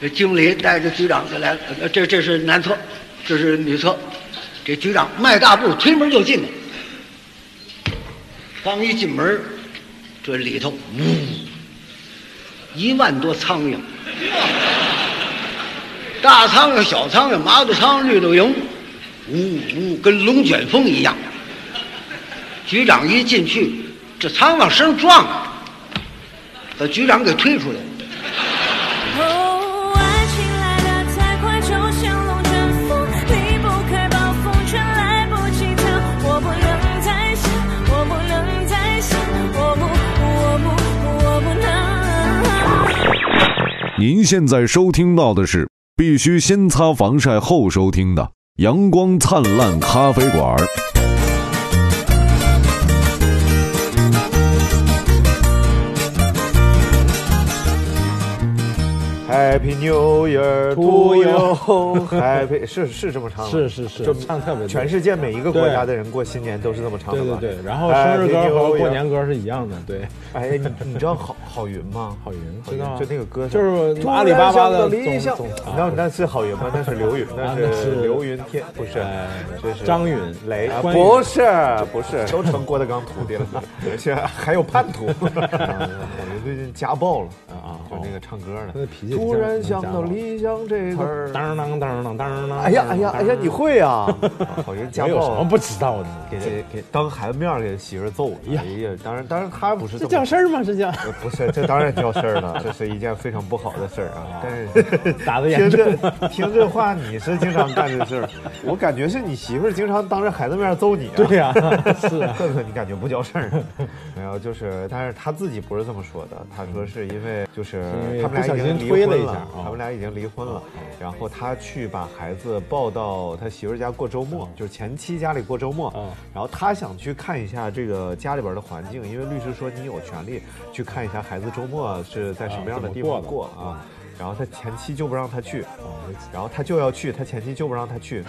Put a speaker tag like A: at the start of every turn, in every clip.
A: 这经理带着局长就来了，这这是男厕，这是女厕。这局长迈大步推门就进，刚一进门，这里头呜，一万多苍蝇，大苍蝇、小苍蝇、麻子苍蝇、绿豆蝇，呜呜，跟龙卷风一样。局长一进去，这苍蝇声撞，把局长给推出来了。
B: 您现在收听到的是必须先擦防晒后收听的《阳光灿烂咖啡馆》。
C: Happy New Year to you，Happy 是是这么唱的，
D: 是是是。
C: 就
D: 唱特别
C: 全世界每一个国家的人过新年都是这么唱的吧？
D: 对对对，然后生日歌和过年歌是一样的，对，
C: 哎，你你知道郝郝云吗？
D: 郝云知道啊。
C: 就那个歌手，
D: 就是阿里巴巴的
C: 理想，
D: 总
C: 你知道那是郝云吗？那是刘云，那
D: 是
C: 是刘云天，不是
D: 哎，
C: 这是
D: 张云
C: 雷，不是不是，都成郭德纲徒弟了，而且 还有叛徒。郝云最近家暴了
D: 啊
C: 就那个唱歌的，
D: 他的脾气
C: 突然想到
D: 像
C: 理想这个儿。
D: 当当当当当当，
C: 哎呀哎呀哎呀，你会啊？
D: 有什么，不知道的？
C: 给给给当孩子面给媳妇儿揍了。哎呀，当然当然他不是
D: 这
C: 这
D: 叫事儿吗？这叫
C: 呃不是，这当然叫事儿了，这是一件非常不好的事儿啊。但是 听
D: 严重
C: 这听这话，你是经常干这事儿，我感觉是你媳妇儿经常当着孩子面揍你、啊。
D: 对呀，是啊，
C: 呵呵，你感觉不叫事儿？没有，就是，但是他自己不是这么说的，他说是因为就是他们俩已经离婚了，
D: 一下啊。
C: 他们俩已经离婚了，然后他去把孩子抱到他媳妇儿家过周末，就是前妻家里过周末。
D: 嗯，
C: 然后他想去看一下这个家里边的环境，因为律师说你有权利去看一下孩子周末是在什么样的地方
D: 过
C: 啊，然后他前妻就不让他去，然后他就要去，他前妻就不让他去，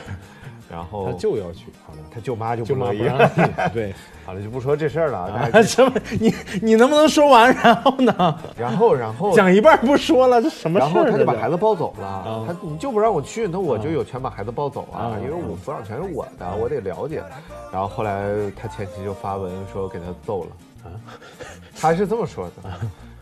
C: 然后
D: 他就要去，好了，
C: 他舅妈就
D: 舅妈
C: 不乐意，
D: 不让去，对。
C: 好了就不说这事儿了，
D: 啊，什么？你你能不能说完？然后呢？
C: 然后然后
D: 讲一半不说了，这什么事儿？
C: 然后他就把孩子抱走了，他你就不让我去，那我就有权把孩子抱走啊，
D: 啊
C: 因为我抚养权是我的，我得了解。然后后来他前妻就发文说给他揍了啊，他是这么说的。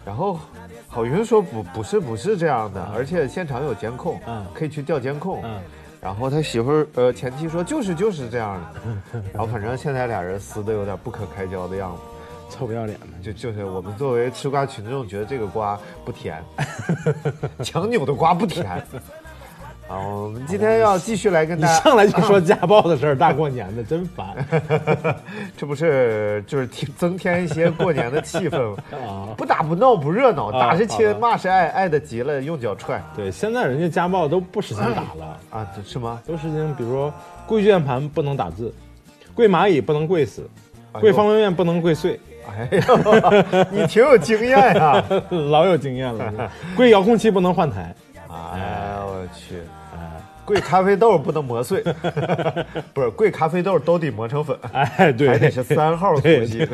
C: 然后郝云说不不是不是这样的，而且现场有监控
D: 嗯，
C: 可以去调监控。
D: 嗯
C: 然后他媳妇儿呃前妻说就是就是这样的，然后反正现在俩人撕的有点不可开交的样子。
D: 臭不要脸的。
C: 就就是我们作为吃瓜群众，觉得这个瓜不甜，强扭的瓜不甜。好，我们今天要继续来跟
D: 你
C: 大家，
D: 上来就说家暴的事儿，大过年的真烦
C: 这不是就是提增添一些过年的气氛吗？
D: 啊！
C: 不打不闹不热闹，
D: 啊
C: 打是亲，骂是爱，爱的急了用脚踹
D: 对，现在人家家暴都不使劲打了，
C: 啊，这是吗？
D: 都使劲，比如说跪键盘不能打字，跪蚂蚁不能跪死，跪方便面不能跪碎，
C: 哎呀，你挺有经验呀！
D: 老有经验了。跪遥控器不能换台，
C: 哎我去，跪咖啡豆不能磨碎，不是贵咖啡豆都得磨成粉。
D: 哎，对，
C: 还得是三号粗
D: 对
C: 细，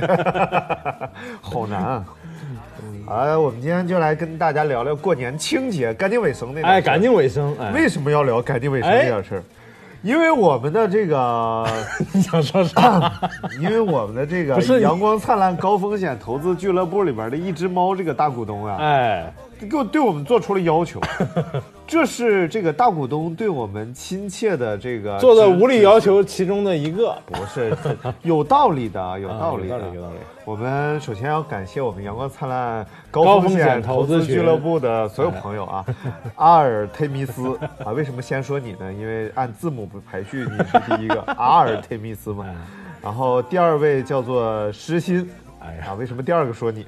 C: 好难啊！哎，我们今天就来跟大家聊聊过年清洁、干净卫生那点事儿。
D: 哎，干净卫生，哎，
C: 为什么要聊干净卫生这件事儿？因为我们的这个，
D: 你想说啥？
C: 因为我们的这个阳光灿烂高风险投资俱乐部里边的一只猫这个大股东啊，
D: 哎，
C: 给我对我们做出了要求，这是这个大股东对我们亲切的这个
D: 做的无理要
C: 求。
D: 其中的一个，
C: 不是有道理的，有道理的，
D: 啊有道理有道理。
C: 我们首先要感谢我们阳光灿烂高
D: 高风
C: 风险
D: 险投资
C: 俱乐部的所有朋友啊，阿尔忒弥斯。啊，为什么先说你呢？因为按字母排序你是第一个，阿尔忒弥斯嘛。然后第二位叫做诗心，
D: 哎呀。
C: 啊，为什么第二个说你？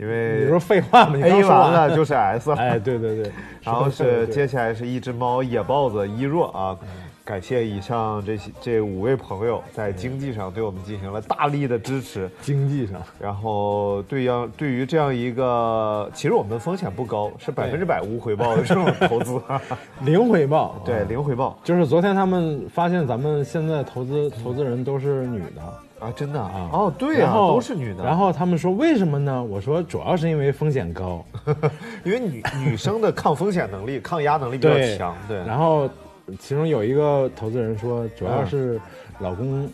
C: 因为
D: 你说废话吗？你刚
C: A
D: 说
C: 完。了就是 S，
D: 哎，对对对，
C: 然后是接下来是一只猫野豹子一若啊，感谢以上这些这五位朋友在经济上对我们进行了大力的支持，
D: 经济上，
C: 然后对样对于这样一个，其实我们风险不高，是百分之百无回报的这种投资，
D: 零回报，
C: 对
D: 啊。
C: 零回报。
D: 就是昨天他们发现咱们现在投资投资人都是女的
C: 啊，真的
D: 啊，
C: 哦，对呀、
D: 然后
C: 都是女的，
D: 然后他们说为什么呢？我说主要是因为风险高，
C: 因为女女生的抗风险能力、抗压能力比较强，对，
D: 然后其中有一个投资人说，主要是老公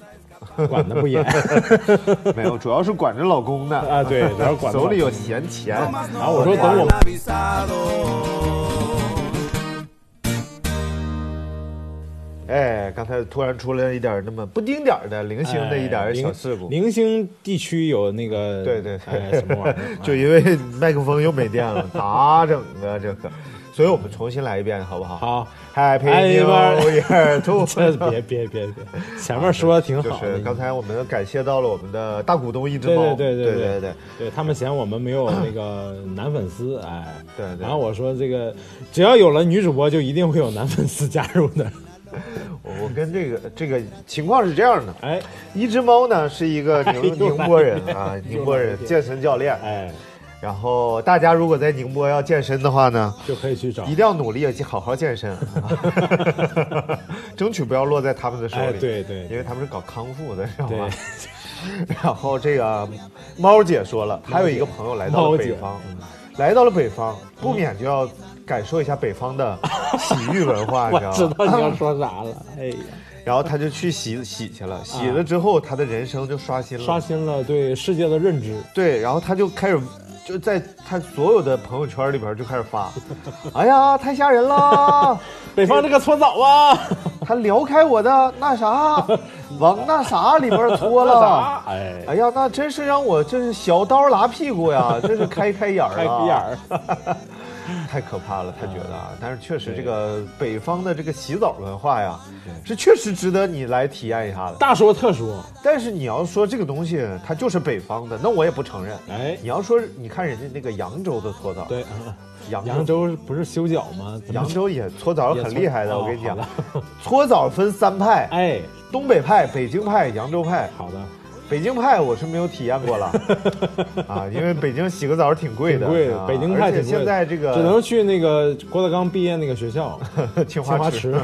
D: 管的不严
C: 没有，主要是管着老公呢，
D: 啊，对，主要管得
C: 手里有闲钱。
D: 然后我说等我
C: 哎，刚才突然出了一点那么不丁点儿的零星的一点儿小事故，
D: 哎零星地区有那个
C: 对对
D: 什么玩意儿？
C: 就因为麦克风又没电了，咋整啊？这个，所以我们重新来一遍，好不好？
D: 好
C: ，Happy
D: 哎
C: New
D: 妈
C: Year to
D: 这别别别别，前面说的挺好的，
C: 是刚才我们感谢到了我们的大股东一只
D: 对
C: 猫，
D: 对对对
C: 对对对
D: 对他们嫌我们没有那个男粉丝，哎，
C: 对对
D: 然后我说这个只要有了女主播，就一定会有男粉丝加入的，
C: 我 我跟这个这个情况是这样的，
D: 哎。
C: 一只猫呢是一个宁宁波人啊，宁波人健身教练，
D: 哎，
C: 然后大家如果在宁波要健身的话呢，
D: 就可以去找。
C: 一定要努力去好好健身，争取不要落在他们的手
D: 哎
C: 里。
D: 对对。
C: 因为他们是搞康复的，知道吗？然后这个猫姐说了，还有一个朋友来到了北方，来到了北方，不免就要感受一下北方的洗浴文化，
D: 我
C: 你知
D: 知
C: 道吗？
D: 道你要说啥了，哎呀，
C: 然后他就去洗 洗去了，洗了之后，他的人生就刷新了，
D: 刷新了对世界的认知，
C: 对，然后他就开始就在他所有的朋友圈里边就开始发，哎呀，太吓人了，
D: 北方这个搓澡啊，
C: 他撩开我的那啥，往那啥里边搓了。
D: 哎，
C: 哎呀，那真是让我这是小刀拉屁股呀，这是开开眼儿啊，
D: 开个眼儿，
C: 太可怕了，他觉得啊，但是确实这个北方的这个洗澡文化呀，是确实值得你来体验一下的。
D: 大说特说，
C: 但是你要说这个东西它就是北方的，那我也不承认。
D: 哎，
C: 你要说你看人家那个扬州的搓澡，
D: 对，
C: 扬州。
D: 扬州不是修脚吗？
C: 扬州也搓澡很厉害的，我跟你讲。
D: 哦，
C: 搓澡分三派，
D: 哎，
C: 东北派、北京派、扬州派。
D: 好的，
C: 北京派我是没有体验过了 啊，因为北京洗个澡挺贵的，
D: 挺贵的
C: 啊
D: 北京派
C: 而且
D: 挺贵的
C: 现在这个
D: 只能去那个郭德纲毕业那个学校，
C: 青花
D: 青花池。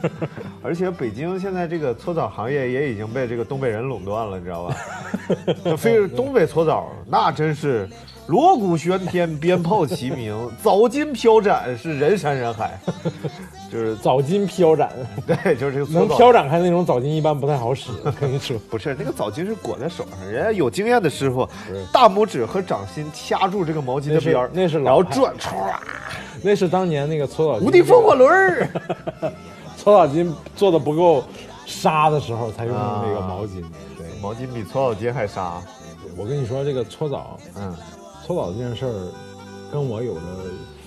C: 而且北京现在这个搓澡行业也已经被这个东北人垄断了，你知道吧？就非东北搓澡那真是锣鼓喧天，鞭炮齐鸣，澡金飘展，是人山人海。就是
D: 澡巾飘展，
C: 对，就是这个
D: 能飘展开那种澡巾一般不太好使，我跟你说。
C: 不是那个澡巾是裹在手上，人家有经验的师傅，大拇指和掌心掐住这个毛巾的边儿，
D: 那是
C: 然后
D: 老
C: 转，唰，
D: 那是当年那个搓澡巾
C: 无敌风火轮儿。
D: 搓澡巾做的不够沙的时候才用那个毛巾。对，
C: 毛巾比搓澡巾还沙。
D: 我跟你说，这个搓澡，
C: 嗯，
D: 搓澡这件事儿，跟我有着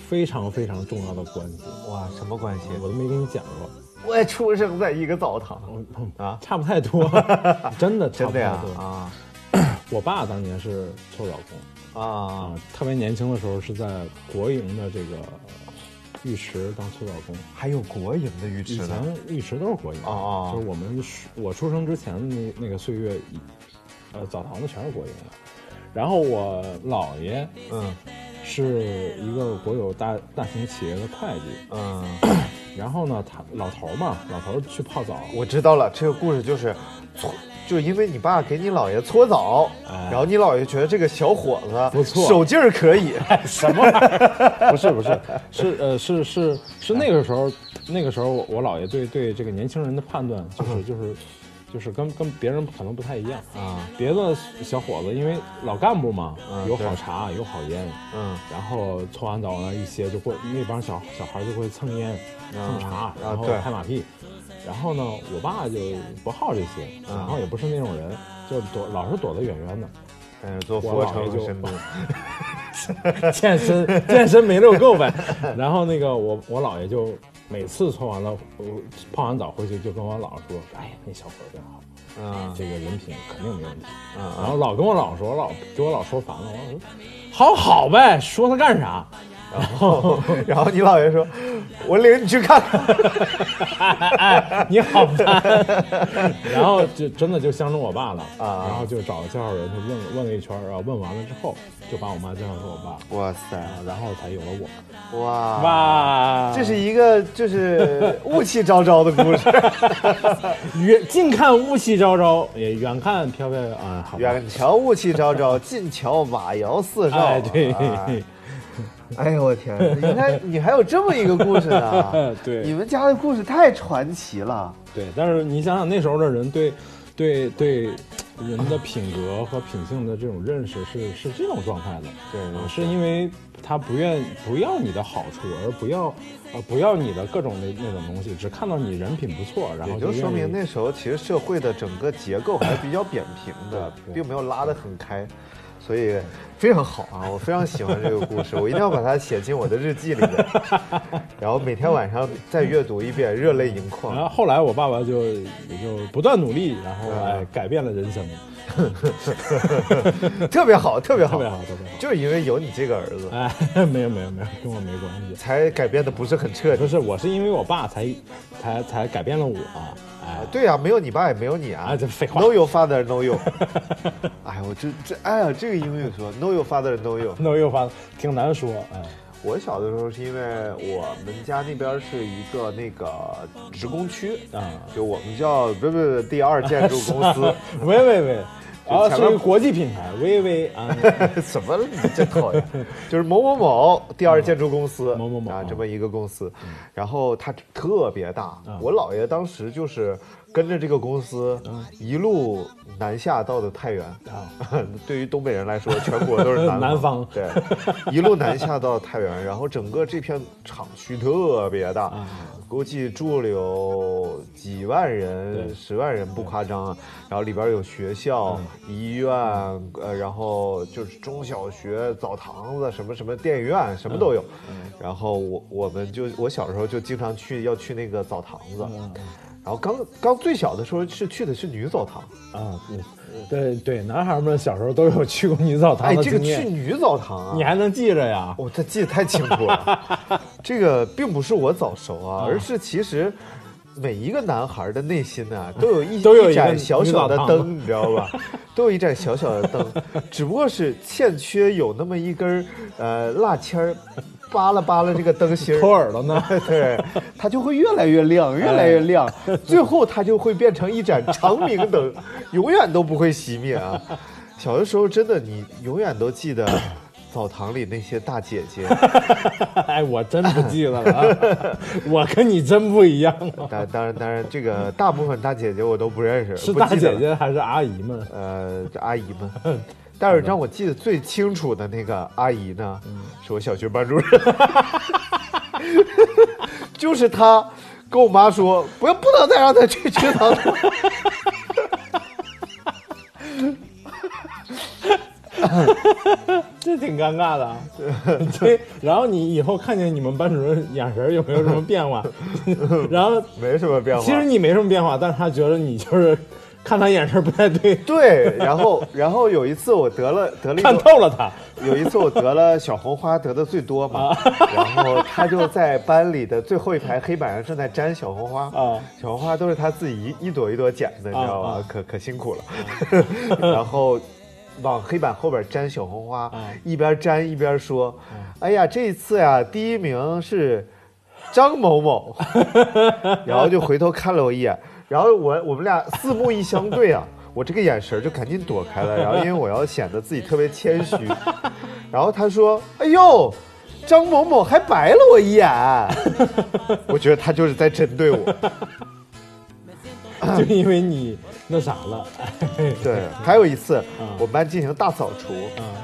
D: 非常非常重要的关系，
C: 哇，什么关系？
D: 我都没跟你讲过。
C: 我也出生在一个澡堂啊，
D: 差不太多，真的差不太多。
C: 啊
D: 我爸当年是搓澡工
C: 啊
D: 啊，特别年轻的时候是在国营的这个浴池当搓澡工。
C: 还有国营的浴池呢
D: 前浴池都是国营的，
C: 哦哦
D: 就是我们出我出生之前的那那个岁月，呃，澡堂子全是国营的。然后我姥爷
C: 嗯。
D: 是一个国有大大型企业的会计，
C: 嗯，
D: 然后呢，他老头儿嘛，老头儿去泡澡，
C: 我知道了，这个故事就是搓，就因为你爸给你姥爷搓澡，
D: 哎。
C: 然后你姥爷觉得这个小伙子
D: 不错。
C: 手劲儿可以，
D: 什么？玩意儿？不是不是，是呃是是是那个时候，那个时候我姥爷对对这个年轻人的判断就是就是就是跟跟别人可能不太一样
C: 啊。
D: 别的小伙子因为老干部嘛，
C: 嗯
D: 有好茶有好烟，
C: 嗯
D: 然后搓完澡呢一些就会那帮小小孩就会蹭烟、蹭茶，然后
C: 对
D: 拍马屁。然后呢，我爸就不好这些，然后也不是那种人，就躲老是躲得远远的。
C: 但是做俯卧撑
D: 我姥爷就 健身健身没溜够呗。然后那个我我姥爷就每次搓完了，我泡完澡回去就跟我姥说：“哎呀，那小伙儿真好，
C: 啊
D: 这个人品肯定没问题。”
C: 啊
D: 然后老跟我姥说，我老给我姥说烦了，我姥说：“好好呗，说他干啥？”
C: 然后然后你姥爷说，我领你去看看。
D: 哎，你好烦。然后就真的就相中我爸了
C: 啊
D: 然后就找介绍人就问问了一圈儿，然后问完了之后，就把我妈介绍给我爸，
C: 哇塞，
D: 啊，然后才有了我。
C: 哇
D: 哇，
C: 这是一个就是雾气昭昭的故事，
D: 远近看雾气昭昭，也远看飘飘啊，好。
C: 远瞧雾气昭昭，近瞧瓦窑四少。
D: 哎，对，
C: 哎 哎呦我天，原来你还有这么一个故事呢？
D: 对
C: 你们家的故事太传奇了。
D: 对，但是你想想那时候的人对，对对人的品格和品性的这种认识是是这种状态的，
C: 对
D: 呃是因为他不愿不要你的好处，而不要呃不要你的各种那那种东西，只看到你人品不错，然后
C: 也就说明那时候其实社会的整个结构还是比较扁平的，并没有拉得很开，所以非常好啊！我非常喜欢这个故事，我一定要把它写进我的日记里面，然后每天晚上再阅读一遍，热泪盈眶然。
D: 后后来我爸爸就也就不断努力，然后改变了人生，
C: 特别好，特别好，
D: 特别好，特别好。
C: 就是因为有你这个儿子，
D: 哎，没有没有没有，跟我没关系。
C: 才改变的不是很彻底。
D: 不是，我是因为我爸才才才改变了我，哎，
C: 对呀、没有你爸也没有你啊！
D: 啊这废话
C: Know your father, know you。哎呀，我这这，哎呀，这个英语说 Know your father, know you。
D: 那我又发挺难说，哎，
C: 我小的时候是因为我们家那边是一个那个职工区
D: 啊
C: 就我们叫不不不第二建筑公司，
D: 喂喂喂，啊，是一个国际品牌，微微啊，
C: 什么你真讨厌，就是某某某第二建筑公司，啊，
D: 某某某啊
C: 这么一个公司，然后它特别大，我姥爷当时就是跟着这个公司一路南下到的太原啊，对于东北人来说，全国都是南
D: 南方。
C: 对，一路南下到太原，然后整个这片厂区特别大，估计住了有几万人、十万人不夸张啊。然后里边有学校、医院，呃，然后就是中小学、澡堂子，什么什么电影院，什么都有。然后我我们就我小时候就经常去要去那个澡堂子，然后刚刚最小的时候是去的是女澡堂，
D: 啊，嗯。对对，男孩们小时候都有去过女澡堂
C: 哎，这个，去女澡堂啊，
D: 你还能记着呀？
C: 我这记得太清楚了。这个并不是我早熟啊，而是其实每一个男孩的内心呢、都有一
D: 都有一个
C: 盏小小的灯，你知道吧？都有一盏小小的灯，只不过是欠缺有那么一根儿呃蜡签儿，扒拉扒拉这个灯芯儿
D: 抠耳朵呢？
C: 对，它就会越来越亮，越来越亮，最后它就会变成一盏长明灯，永远都不会熄灭啊！小的时候真的，你永远都记得澡堂里那些大姐姐，
D: 哎，我真不记得了啊，我跟你真不一样啊，
C: 当当然当然，这个大部分大姐姐我都不认识，
D: 是大姐姐还是阿姨们？
C: 呃，这阿姨们。但是让我记得最清楚的那个阿姨呢，是我小学班主任，就是她跟我妈说，不要不能再让她去去澡堂。
D: 这挺尴尬的啊。这，然后你以后看见你们班主任眼神有没有什么变化？然后
C: 没什么变化。
D: 其实你没什么变化，但是他觉得你就是看他眼神不太对，
C: 对，然后然后有一次我得了得了
D: 看透了他。
C: 有一次我得了小红花，得的最多嘛，然后他就在班里的最后一排黑板上正在粘小红花
D: 啊
C: 小红花都是他自己一一朵一朵捡的，你知道吧？
D: 啊
C: 可可辛苦了，然后。往黑板后边粘小红花，一边粘一边说：“哎呀，这一次呀，第一名是张某某。” 然后就回头看了我一眼，然后我我们俩四目一相对啊，我这个眼神就赶紧躲开了，然后因为我要显得自己特别谦虚，然后他说：“哎呦，张某某还白了我一眼。”我觉得他就是在针对我。
D: 就因为你那啥了，
C: 对，还有一次，我们班进行大扫除，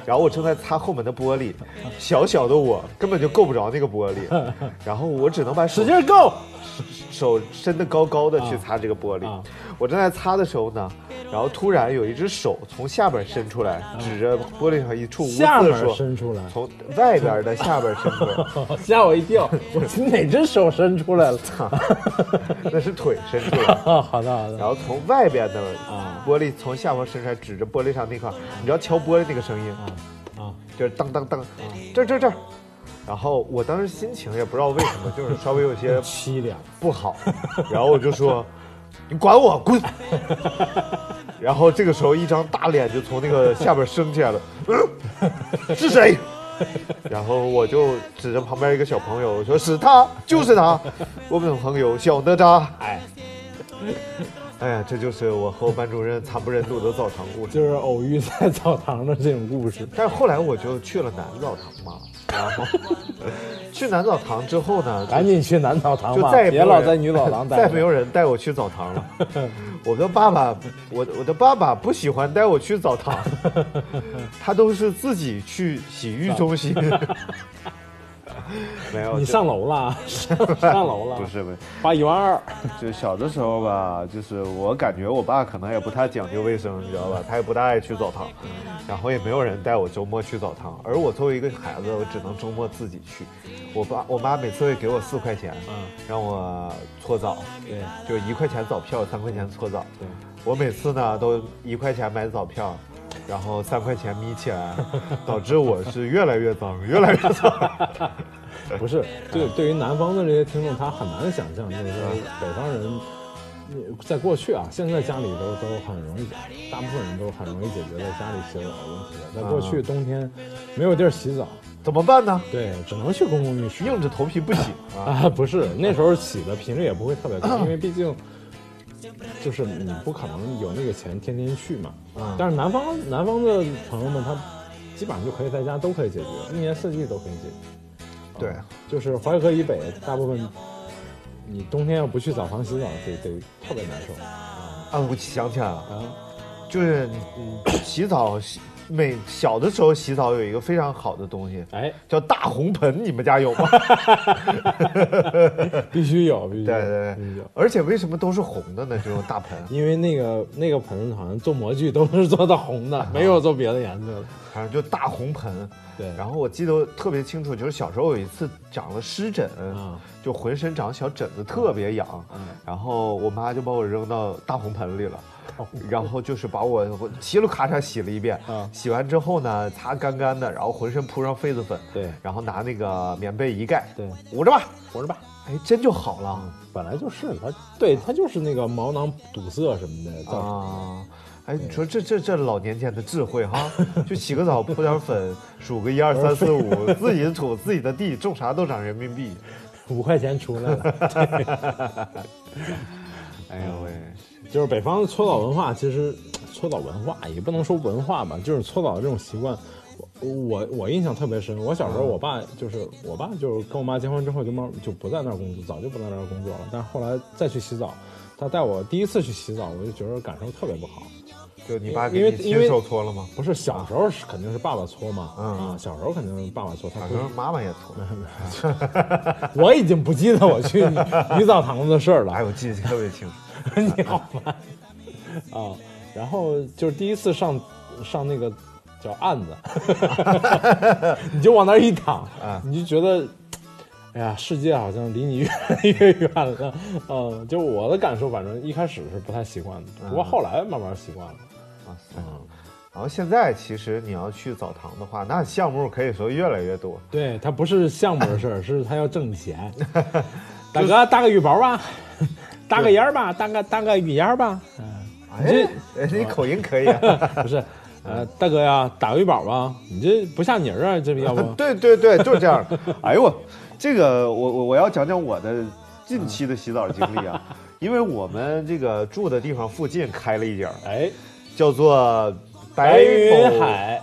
C: 然后我正在擦后门的玻璃，小小的我根本就够不着那个玻璃，然后我只能把
D: 使劲够。
C: 手伸得高高的去擦这个玻璃。
D: 啊
C: 我正在擦的时候呢，然后突然有一只手从下边伸出来，指着玻璃上一处污渍说
D: 伸出来，
C: 从外边的下边伸出来，
D: 吓我一跳！我说哪只手伸出来了？
C: 那是腿伸出来。
D: 啊，好的好的
C: 然后从外边的
D: 啊
C: 玻璃从下方伸出来，指着玻璃上那块，你知道敲玻璃那个声音，
D: 啊！
C: 就是当当当，这这这，然后我当时心情也不知道为什么，就是稍微有些
D: 凄凉。
C: 不好，然后我就说：“你管我滚！” 然后这个时候，一张大脸就从那个下边升起来了，嗯，是谁？然后我就指着旁边一个小朋友我说：“是他，就是他，我们的朋友小哪吒。”
D: 哎，
C: 哎呀，这就是我和我班主任惨不忍睹的澡堂故事。
D: 就是偶遇在澡堂的这种故事。
C: 但是后来我就去了男澡堂嘛，然后去男澡堂之后呢，
D: 赶紧去男澡堂吧，
C: 就再也
D: 别老在女澡堂待着。
C: 再没有人带我去澡堂了。我的爸爸，我我的爸爸不喜欢带我去澡堂，他都是自己去洗浴中心。没有，
D: 你上楼了，上楼了，
C: 不是不是，
D: 花一万二。
C: 就小的时候吧，就是我感觉我爸可能也不太讲究卫生，你知道吧？他也不大爱去澡堂，然后也没有人带我周末去澡堂。而我作为一个孩子，我只能周末自己去。我爸我妈每次会给我四块钱，
D: 嗯
C: 让我搓澡，
D: 对
C: 就一块钱澡票，三块钱搓澡。
D: 对，
C: 我每次呢都一块钱买澡票，然后三块钱眯起来，导致我是越来越脏，越来越脏。
D: 不是，对对于南方的这些听众，他很难想象，就是说北方人，呃在过去啊，现在家里都都很容易，大部分人都很容易解决在家里洗澡的问题。在过去冬天没有地儿洗澡，
C: 怎么办呢？
D: 对，只能去公共浴室。
C: 硬着头皮不洗啊！
D: 啊，不是，那时候洗的频率也不会特别高，因为毕竟就是你不可能有那个钱天天去嘛。
C: 嗯
D: 但是南方南方的朋友们，他基本上就可以在家都可以解决，一年四季都可以解决。
C: 对
D: 啊就是淮河以北，大部分你冬天要不去澡堂洗澡，得得特别难受
C: 啊，我想起来了，
D: 啊。
C: 就是嗯，洗澡洗每小的时候洗澡有一个非常好的东西，
D: 哎，
C: 叫大红盆，你们家有吗？
D: 必须有，必须有，
C: 对对对
D: 有。，
C: 而且为什么都是红的呢？这种大盆，
D: 因为那个那个盆好像做模具都是做的红的，没有做别的颜色的。
C: 反正就大红盆。
D: 对，
C: 然后我记得特别清楚，就是小时候有一次长了湿疹，
D: 啊
C: 就浑身长小疹子，特别痒。
D: 嗯
C: 然后我妈就把我扔到大红盆里了。然后就是把我我嘁噜咔嚓洗了一遍，
D: 啊
C: 洗完之后呢，擦干干的，然后浑身铺上痱子粉，
D: 对。
C: 然后拿那个棉被一盖，
D: 对，
C: 捂着吧，
D: 捂着吧。
C: 哎，真就好了。
D: 本来就是它，对它就是那个毛囊堵塞什么的。
C: 啊，哎，你说这这这老年间的智慧哈，就洗个澡铺点粉，数个一二三四五，自己的土自己的地，种啥都长人民币。
D: 五块钱出来了。
C: 哎呦喂，
D: 就是北方的搓澡文化，其实搓澡文化也不能说文化吧，就是搓澡的这种习惯。我我我印象特别深，我小时候我爸就是我爸就是跟我妈结婚之后就慢就不在那儿工作，早就不在那儿工作了。但是后来再去洗澡，他带我第一次去洗澡，我就觉得感受特别不好。
C: 就你爸
D: 因为因为
C: 给你亲手搓了吗？
D: 不是小时候是肯定是爸爸搓嘛，
C: 嗯
D: 啊，小时候肯定是爸爸搓，他不
C: 反正妈妈也搓。
D: 我已经不记得我去 女澡堂子的事儿了
C: 哎，。我记得特别清楚。
D: 你好烦啊！然后就是第一次上上那个叫案子，你就往那儿一躺，
C: 啊
D: 你就觉得，哎呀，世界好像离你越来越远了。嗯，就我的感受，反正一开始是不太习惯的，不过后来慢慢习惯了。
C: 哇塞！然后现在其实你要去澡堂的话，那项目可以说越来越多。
D: 对，它不是项目的事儿，是它要挣钱。大哥，打个浴袍吧，打个烟儿吧，搭个搭个雨烟儿吧。
C: 哎，哎你口音可以啊。
D: 不是，呃，大哥呀，打个浴宝吧，你这不像泥儿啊，这要不？
C: 对对对，就是这样。哎呦我，这个我我我要讲讲我的近期的洗澡经历啊，因为我们这个住的地方附近开了一家，
D: 哎，
C: 叫做
D: 白云
C: 某，
D: 海，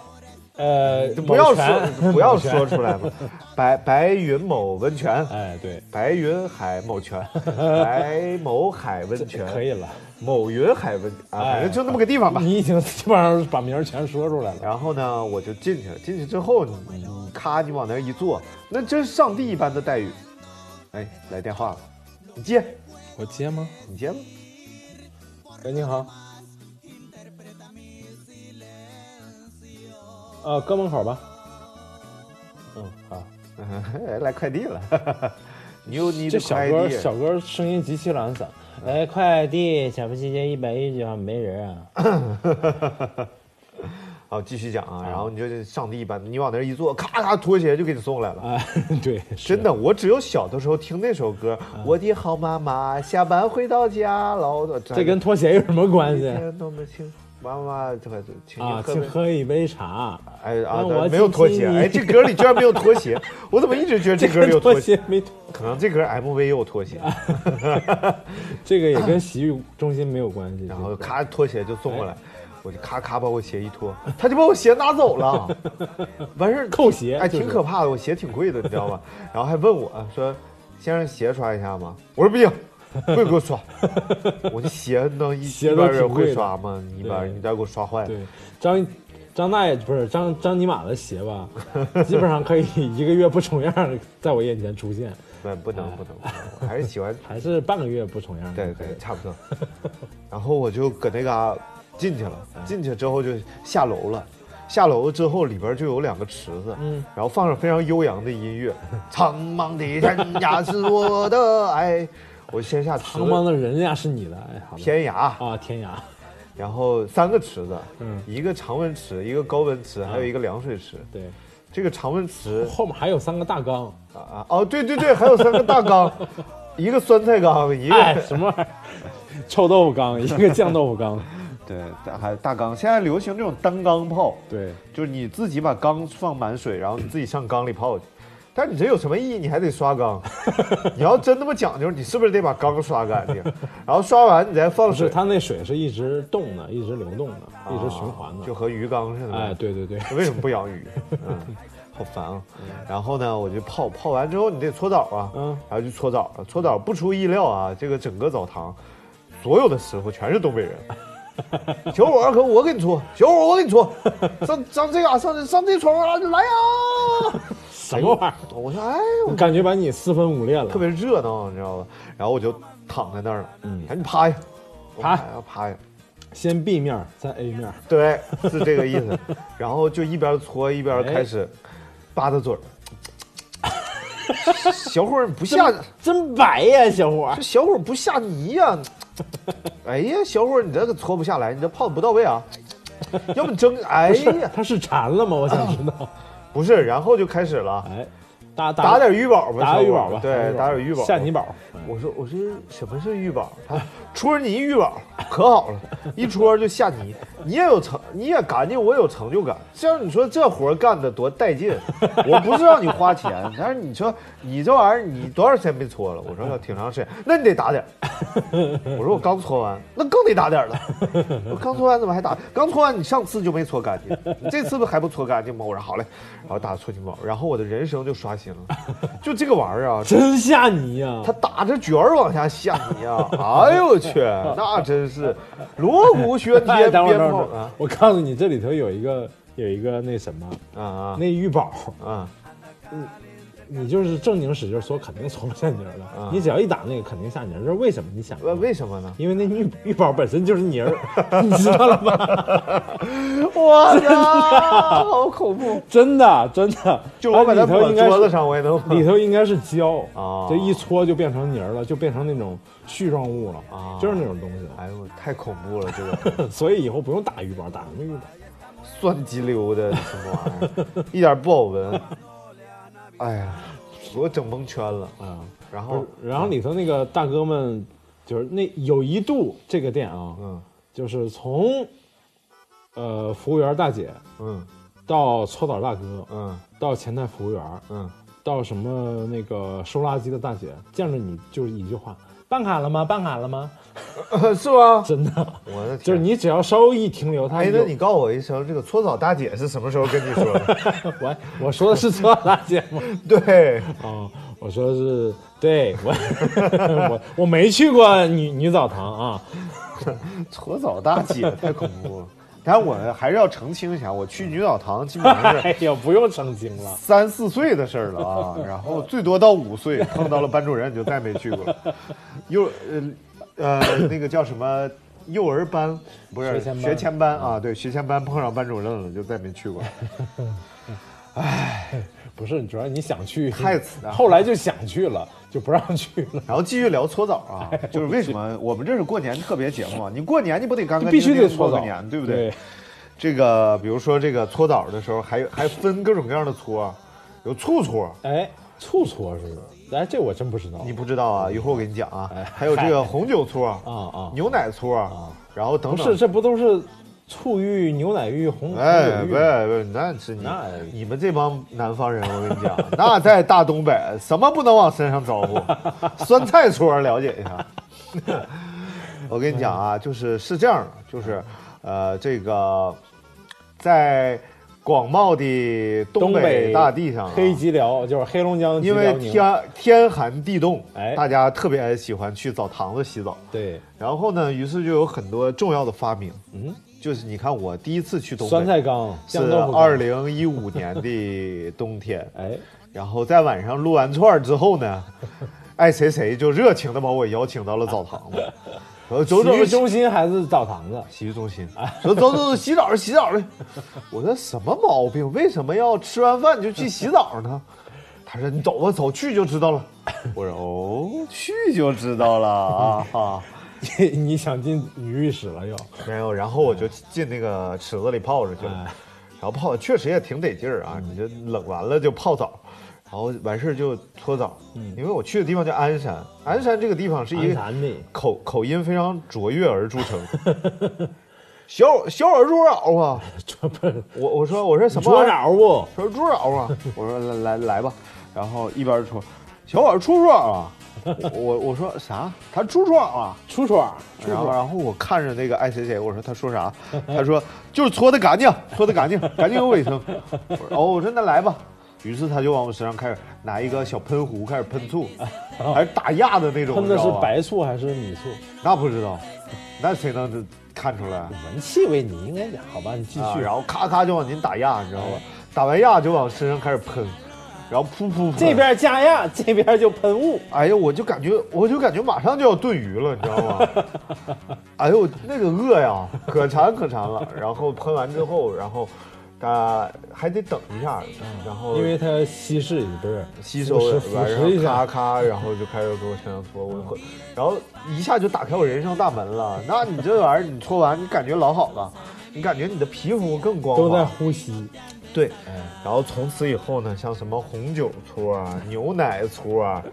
D: 呃，
C: 不要说 不要说出来嘛，白白云某温泉，
D: 哎，对，
C: 白云海某泉，白某海温泉，
D: 可以了，
C: 某云海温啊，
D: 哎
C: 反正就那么个地方吧。
D: 你已经基本上把名儿全说出来了。
C: 然后呢，我就进去了。进去之后，你你咔，你往那儿一坐，那真是上帝一般的待遇。哎，来电话了，你接，
D: 我接吗？
C: 你接吗？
D: 喂，你好。呃，搁门口吧。嗯，好。
C: 哎 来快递了，牛你
D: 这
C: 的快
D: 小哥，小哥声音极其懒散。来，快递，小夫妻街一百一十九号没人啊。
C: 好，继续讲啊，然后你就上帝一般，你往那儿一坐，咔咔拖鞋就给你送来了。
D: 哎，对，
C: 真的，我只有小的时候听那首歌，我的好妈妈下班回到家，老多
D: 这跟拖鞋有什么关系
C: 一天多么幸福，妈妈这个请你
D: 啊？
C: 喝
D: 喝一杯茶。
C: 哎啊，没有拖鞋，哎，这歌里居然没有拖鞋，我怎么一直觉得这歌里有
D: 拖
C: 拖鞋？
D: 鞋没？
C: 可能这歌 MV 也有拖鞋
D: 这个也跟洗浴中心没有关系。
C: 然后咔拖鞋就送过来，我就咔咔把我鞋一脱，他就把我鞋拿走了，完事儿
D: 扣鞋
C: 哎，挺可怕的，我鞋挺贵的，你知道吗？然后还问我说：“先生鞋刷一下吗？”我说不行，不给我刷，我的鞋能一般人会刷吗？你一般人
D: 对
C: 你再给我刷坏了
D: 对，张张大爷不是张张尼玛的鞋吧？基本上可以一个月不重样在我眼前出现，
C: 不不能不能，不能我还是喜欢
D: 还是半个月不重样。
C: 对对，差不多。然后我就搁那嘎进去了，进去之后就下楼了。下楼之后，里边就有两个池子，
D: 嗯
C: 然后放上非常悠扬的音乐，苍茫的天涯是我的爱。我先下池
D: 苍茫
C: 子，
D: 的人家是你的，哎，好的。
C: 天涯，
D: 啊，天涯，
C: 然后三个池子，
D: 嗯。
C: 一个常温池，一个高温池，还有一个凉水池。
D: 对，
C: 这个常温池
D: 后面还有三个大缸，
C: 啊啊哦，对对对，还有三个大缸，一个酸菜缸，一个、
D: 哎，什么？玩意儿？臭豆腐缸，一个酱豆腐缸，
C: 对，大还大缸。现在流行这种单缸泡，
D: 对，
C: 就是你自己把缸放满水，然后你自己上缸里泡去。但是你这有什么意义？你还得刷缸。你要真那么讲究，你是不是得把缸刷干净？然后刷完你再放水，
D: 它那水是一直动的，一直流动的，一直循环的，
C: 就和鱼缸似的。
D: 哎，，对对对，
C: 为什么不养鱼？嗯，好烦啊。然后呢，我就泡，泡完之后你得搓澡啊，
D: 嗯
C: 然后就搓澡了。搓澡不出意料啊，这个整个澡堂，所有的师傅全是东北人。小伙可我给你搓，小伙我给你搓，上上这嘎上上这床啊来呀！
D: 什么玩意儿？
C: 我说哎，我
D: 我感觉把你四分五裂了，
C: 特别热闹，你知道吧？然后我就躺在那儿了，
D: 嗯
C: 赶紧趴下，我
D: 趴
C: 要趴下。
D: 先 B 面再 A 面，
C: 对，是这个意思。然后就一边搓一边开始吧嗒嘴儿。小伙儿你不下，
D: 真白呀，小伙儿
C: 这。小伙儿不下泥呀、哎呀，小伙儿你这个搓不下来，你这泡的不到位啊。要不你蒸，哎呀，
D: 他是馋了吗？我想知道。
C: 不是，然后就开始了，
D: 哎，打
C: 打点鱼宝吧，
D: 打
C: 小伙儿
D: 玉宝吧，
C: 对，打点鱼宝，
D: 下泥宝。
C: 我说我说什么是鱼宝？他戳泥鱼宝可好了，一戳就下泥。你也有成，你也干净，我有成就感。像你说这活儿干的多带劲，我不是让你花钱，但是你说你这玩意儿你多少时间没搓了？我说要挺长时间，那你得打点儿。我说我刚搓完，那更得打点儿了。我刚搓完怎么还打？刚搓完你上次就没搓干净，你这次不还不搓干净吗？我说好嘞，然后打搓金宝，然后我的人生就刷新了。就这个玩意儿啊，
D: 真下泥呀！
C: 他打着卷儿往下下泥啊！哎呦我去，那真是锣鼓喧
D: 哎，
C: 天，
D: 我告诉你，这里头有一个有一个那什么，
C: 啊啊
D: 那玉宝，
C: 啊！
D: 你就是正经使劲搓，肯定搓不下泥儿的。
C: 啊
D: 你只要一打那个，肯定下泥儿。这是为什么？你想问
C: 为什么呢？
D: 因为那玉玉宝本身就是泥儿，你知道了吧？
C: 我操，好恐怖！
D: 真的真的，
C: 就我把它抹
D: 它里头应该是
C: 桌子上，我也能
D: 里头应该是胶
C: 啊
D: 这一搓就变成泥儿了，就变成那种絮状物了
C: 啊
D: 就是那种东西。
C: 哎呦，太恐怖了，这个
D: 所以以后不用打玉宝，打什么玉宝？
C: 酸鸡溜的什么玩意儿，一点不好闻。哎呀，给我整蒙圈了
D: 啊！
C: 然后，
D: 然后里头那个大哥们，就是那有一度这个店啊，
C: 嗯。
D: 就是从呃服务员大姐
C: 嗯。
D: 到搓澡大哥，
C: 嗯。
D: 到前台服务员，
C: 嗯，
D: 到什么那个收垃圾的大姐，见着你就是一句话：办卡了吗？办卡了吗？
C: 是吗？
D: 真的，
C: 我的天！
D: 就是你只要稍微一停留，他
C: 哎，
D: 就
C: 那你告诉我一声，这个搓澡大姐是什么时候跟你说的？
D: 我我说的是搓澡大姐吗？
C: 对，
D: 哦、我说的是对我我我没去过女女澡堂啊，
C: 搓澡大姐太恐怖了。但我还是要澄清一下，我去女澡堂基本上是
D: 哎呀，不用澄清了。
C: 三四岁的事儿了啊，然后最多到五岁碰到了班主任就再没去过了。幼呃呃那个叫什么幼儿班不是
D: 学前班
C: 啊？对，学前班碰上班主任了就再没去过。
D: 不是，主要你想去，
C: 太次了
D: 后来就想去了，就不让去了。
C: 然后继续聊搓澡啊，就是为什么我们这是过年特别节目啊？你过年你不得干干
D: 必须
C: 净净
D: 得搓
C: 个年，对不对？？这个比如说这个搓澡的时候，还有还分各种各样的搓，有醋搓，
D: 哎，醋搓是不是？哎，这我真不知道。
C: 你不知道啊？一会儿我给你讲啊
D: 哎。
C: 还有这个红酒搓
D: 啊啊
C: 牛奶搓然后等等。
D: 不是，这不都是醋浴、牛奶浴、红红
C: 哎？不不，那是你
D: 那
C: 你们这帮南方人，我跟你讲，那在大东北，什么不能往身上招呼？酸菜搓了解一下。我跟你讲啊，就是是这样的，就是呃，这个在广袤的东北大地上、啊，
D: 黑吉辽就是黑龙江吉
C: 因为天天寒地冻，
D: 哎
C: 大家特别喜欢去澡堂子洗澡。
D: 对，
C: 然后呢，于是就有很多重要的发明，
D: 嗯，
C: 就是你看我第一次去东北，
D: 酸菜缸、
C: 是二，零一五 年的冬天，
D: 哎，
C: 然后在晚上撸完串儿之后呢，爱谁谁就热情的把我邀请到了澡堂子，说走走
D: 洗浴中心还是澡堂子？
C: 洗浴中心，说走走走洗澡去洗澡去。我说什么毛病？为什么要吃完饭就去洗澡呢？他说你走吧，走去就知道了。我说哦，去就知道了啊哈。
D: 你 你想进女浴室了又？
C: 没有，然后我就进那个池子里泡着去了，
D: 哎
C: 然后泡确实也挺得劲儿啊，你就冷完了就泡澡，然后完事儿就搓澡。嗯因为我去的地方叫鞍山，鞍山这个地方是一个口口音非常卓越而著称。小小耳猪脑啊！
D: 这不
C: 我我说我说什么
D: 搓
C: 玩意儿？
D: 澡不？
C: 说猪脑啊！我说来来来吧，然后一边搓，小耳出爽啊！我我我说啥？他出爽啊！
D: 出爽，出爽。
C: 然后然后我看着那个爱谁谁，我说他说啥？他说就是搓的干净，搓的干净，干净又卫生。我说哦，我说那来吧。于是他就往我身上开始拿一个小喷壶开始喷醋，还是打压的那种。
D: 喷的是？白醋还是米醋？
C: 那不知道，那谁能看出来？
D: 闻气味你应该讲，好吧？你继
C: 啊，
D: 续。
C: 然后咔咔就往您打压，你知道吧？打完压就往身上开始喷，然后噗噗噗。
D: 这，边加压，这边就喷雾。
C: 哎呀，我就感觉，我就感觉马上就要炖鱼了，你知道吗？哎呦，那个饿呀，可馋可馋了。然后喷完之后，然后，啊，还得等一下，然后
D: 因为它稀释不是
C: 吸收了，
D: 腐蚀一下，
C: 咔咔，然后就开始给我身上搓，我会，然后一下就打开我人生大门了。那你这玩意儿，你搓完，你感觉老好了，你感觉你的皮肤更光滑，
D: 都在呼吸。
C: 对，
D: 哎，
C: 然后从此以后呢，像什么红酒搓啊、牛奶搓啊，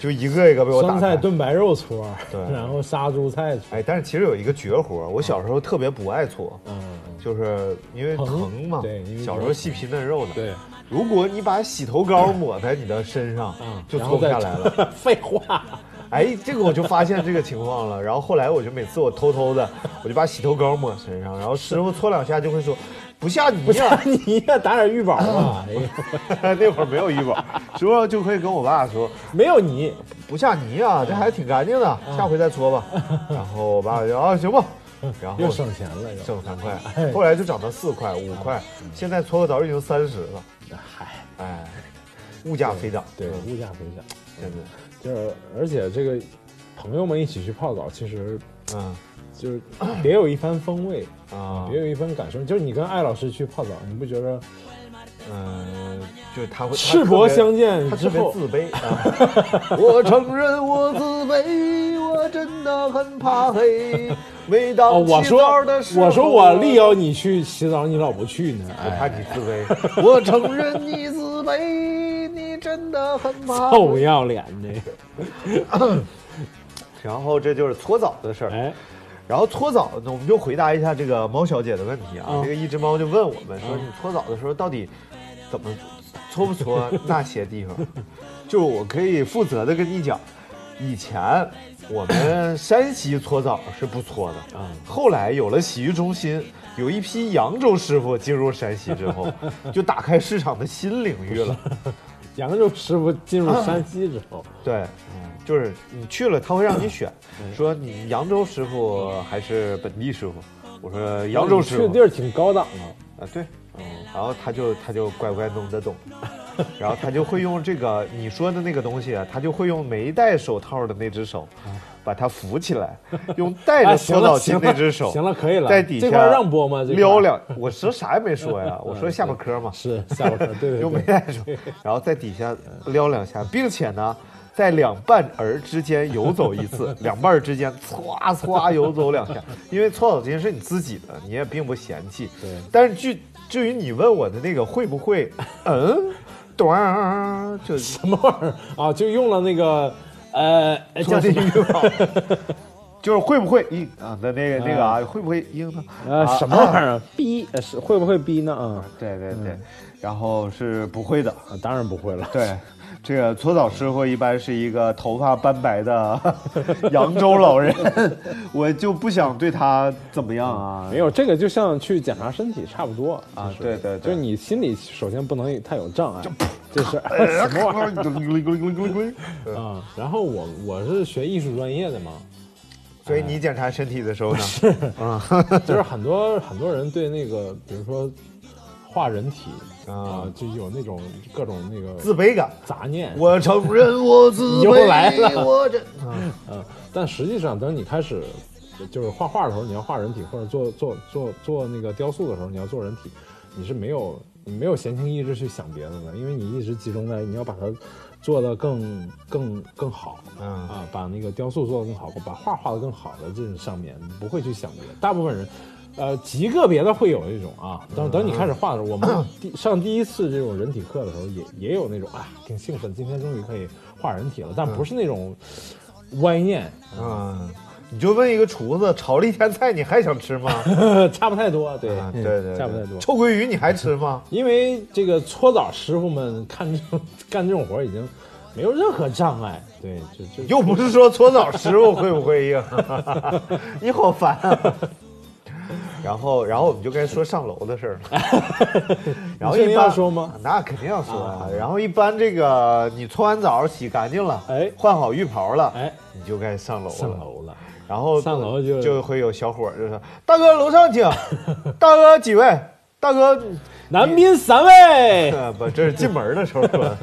C: 就一个一个被我打
D: 酸菜。炖白肉搓，
C: 对
D: 然后杀猪菜搓，
C: 哎，但是其实有一个绝活，我小时候特别不爱搓，
D: 嗯，
C: 就是因为
D: 疼
C: 疼嘛。
D: 对因为
C: 小时候细皮嫩肉的。，
D: 对，
C: 如果你把洗头膏抹在你的身上，
D: 嗯，
C: 就搓不下来了。
D: 废话，
C: 哎，这个我就发现这个情况了。然后后来我就每次我偷偷的，我就把洗头膏抹身上，然后师傅搓两下就会说不下泥呀。
D: 你呀，打点玉宝吧。哎呀，
C: 那会儿没有医保，主要就会跟我爸说。
D: 没有泥，
C: 不下泥啊，这还挺干净的，下回再搓吧。然后我爸就啊行吧，然后
D: 又省钱了又。
C: 挣三块，后来就涨到四块、五块，现在搓个澡已经三十了。
D: 嗨，
C: 哎，物价飞涨，
D: 对，
C: 嗯。
D: 物价飞涨，
C: 真的，
D: 就是而且这个朋友们一起去泡澡，其实
C: 嗯
D: 就是别有一番风味，
C: 啊
D: 别有一番感受。就是你跟艾老师去泡澡，你不觉得
C: 嗯，就是他会
D: 赤膊相见
C: 他
D: 之后，
C: 自卑啊！我承认我自卑，我真的很怕黑。每，当洗
D: 我说，我说我力邀你去洗澡，你老不去呢，
C: 我怕，你自卑。我承认你自卑，你真的很怕
D: 臭不要脸的，
C: 然后这就是搓澡的事儿。
D: 哎，
C: 然后搓澡呢，我们就回答一下这个猫小姐的问题啊。
D: 嗯
C: 这个一只猫就问我们说：“
D: 嗯
C: 你搓澡的时候到底怎么搓不搓那些地方？”就我可以负责的跟你讲，以前我们山西搓澡是不搓的，
D: 嗯
C: 后来有了洗浴中心，有一批扬州师傅进入山西之后，就打开市场的新领域了。
D: 扬州师傅进入山西之后，
C: 对，就是你去了，他会让你选，说你扬州师傅还是本地师傅。我说扬州师傅。
D: 去的地儿挺高档的，
C: 啊，对，嗯然后他就他就乖乖弄得懂，然后他就会用这个你说的那个东西啊，他就会用没戴手套的那只手，把它扶起来，用戴
D: 哎，
C: 着
D: 行
C: 搓澡巾那只手，
D: 行了，可以了，
C: 在底下
D: 这块让播吗？这块？
C: 撩两，我说啥也没说呀，我说下巴颏嘛，
D: 是下巴颏，对对
C: 用没，戴手，然后在底下撩两下，并且呢，在两半儿之间游走一次，两半儿之间歘歘游走两下，因为搓澡巾是你自己的，你也并不嫌弃。
D: 对
C: 但是至至于你问我的那个会不会，嗯，咚儿，就
D: 什么玩意儿啊？就用了那个呃，叫什么
C: 就是会不会硬啊？那那个那个啊，会不会硬呢？
D: 呃
C: 啊
D: 什么玩意儿啊？逼呃是会不会逼呢？啊
C: 对对对，然后是不会的。
D: 啊，当然不会了。
C: 对，这个搓澡师傅一般是一个头发斑白的 扬州老人，我就不想对他怎么样啊
D: 没。有这个，就像去检查身体差不多
C: 啊对对对
D: 就是你心里首先不能太有障碍，就是
C: 哎
D: 什么玩意
C: 意
D: 儿啊？然后我我是学艺术专业的嘛，
C: 所以你检查身体的时候呢？
D: 就是很多很多人对那个，比如说画人体啊
C: 啊，
D: 就有那种各种那个
C: 自卑感。
D: 杂念。
C: 我承认我自卑，
D: 又来了
C: 我这
D: 嗯，但实际上，等你开始就是画画的时候，你要画人体，或者做做做做那个雕塑的时候，你要做人体，你是没有你没有闲情逸致去想别的的，因为你一直集中在你要把它做得更 更更好，
C: 嗯
D: 啊，把那个雕塑做得更好，把画画得更好的这种上面，你不会去想别的。大部分人。呃，极个别的会有一种啊，等等你开始画的时候，我们第 上第一次这种人体课的时候也，也有那种啊，挺兴奋，今天终于可以画人体了，但不是那种歪念，
C: 嗯，你就问一个厨子，炒了一天菜，你还想吃吗？
D: 差不太多，对，
C: 啊对对，对
D: 差不太多。
C: 臭鳜鱼你还吃吗？
D: 因为这个搓澡师傅们看这种 干这种活已经没有任何障碍，对，就就
C: 又不是说搓澡师傅会不会硬，你好烦啊。然后，然后我们就该说上楼的事儿了。然后
D: 要说吗？
C: 那肯定要说啊。然后一般这个你搓完澡洗干净了，
D: 哎
C: 换好浴袍了，
D: 哎
C: 你就该上楼了。
D: 上楼了。
C: 然后
D: 上楼就
C: 就会有小伙儿就说：“大哥楼上请，大哥几位？大哥，
D: 男宾三位，
C: 呃 不，这是进门的时候说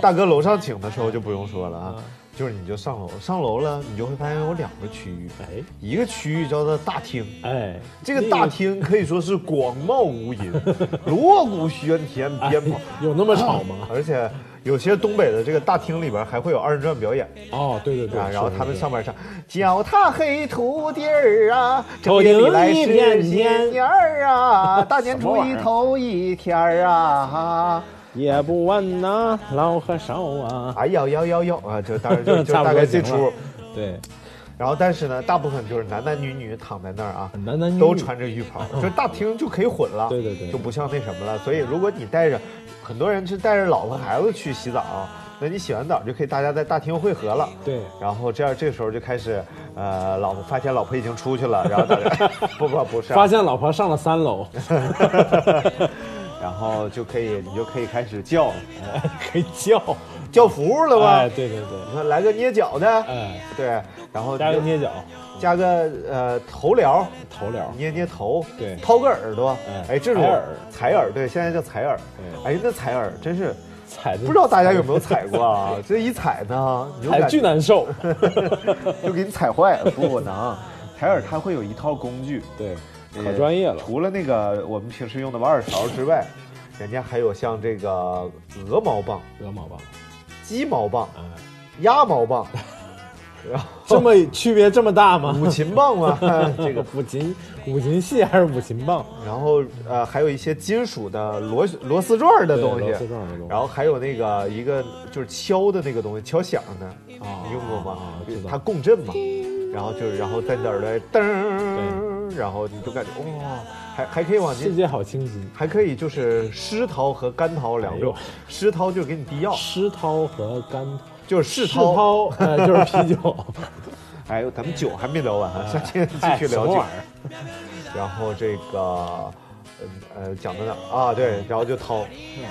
C: 大哥楼上请的时候就不用说了啊，就是你就上楼，上楼了，你就会发现有两个区域，
D: 哎
C: 一个区域叫做大厅。
D: 哎，
C: 这个大厅可以说是广袤无垠，锣鼓喧天，鞭炮，
D: 有那么吵吗？
C: 而且有些东北的这个大厅里边还会有二人转表演
D: 哦，对对对
C: 啊，，然后他们
D: 是
C: 上面唱脚踏黑土地儿啊，正
D: 头
C: 月里
D: 顶一
C: 来是
D: 片
C: 新
D: 天
C: 年儿啊，大年初一头一天儿啊。
D: 也不问呐，老和少啊，
C: 哎呦呦呦呦啊！就当然就 就大概这出
D: 对，
C: 然后但是呢，大部分就是男男女女躺在那儿啊，
D: 男男女女。
C: 都穿着浴袍，就大厅就可以混了，
D: 对对对
C: 就不像那什么了。所以如果你带着，很多人是带着老婆孩子去洗澡，那你洗完澡就可以大家在大厅汇合了。
D: 对。
C: 然后这样这个时候就开始，呃，老婆发现老婆已经出去了，然后大家 不不不是啊，
D: 发现老婆上了三楼，
C: 然后就可以你就可以开始叫了，
D: 可以叫，
C: 叫服务了吧？
D: 哎，对对对，
C: 你说来个捏脚的，
D: 哎，
C: 对，然后
D: 加个捏脚，
C: 加个呃头疗，
D: 头疗，
C: 捏捏头，
D: 对。
C: 掏个耳朵，
D: 哎
C: 哎，这种
D: 采耳。
C: 采耳，对，现在叫采耳，
D: 对。
C: 哎，那采耳真是
D: 踩着
C: 不知道大家有没有踩过啊？这一踩呢，你就
D: 踩
C: 感
D: 巨难受，
C: 就给你踩坏了，不可能。采耳它会有一套工具，
D: 对，
C: 呃
D: 可专业了，
C: 除了那个我们平时用的挖耳勺之外，人家还有像这个鹅毛棒、
D: 鹅毛棒，
C: 鸡毛棒、
D: 哎，
C: 鸭毛棒，然后
D: 这么区别这么大吗？
C: 五禽棒吗，这个
D: 五禽五禽戏还是五禽棒？
C: 然后呃还有一些金属的螺螺丝转的东西
D: 螺丝转的东西，
C: 然后还有那个一个就是敲的那个东西，敲响的，
D: 啊
C: 你用过吗？它共振嘛，然后就是然后在你的耳朵里噔，然后你就感觉哇，还还可以往进，
D: 世界好清新。
C: 还可以就是湿掏和干掏两种湿掏就给你递药，
D: 湿涛和干
C: 就是世
D: 世
C: 涛。
D: 涛，呃，就是啤酒。
C: 哎呦，咱们酒还没聊完啊，下期继
D: 哎
C: 续聊酒？然后这个，呃呃，讲到哪儿啊？对，然后就掏，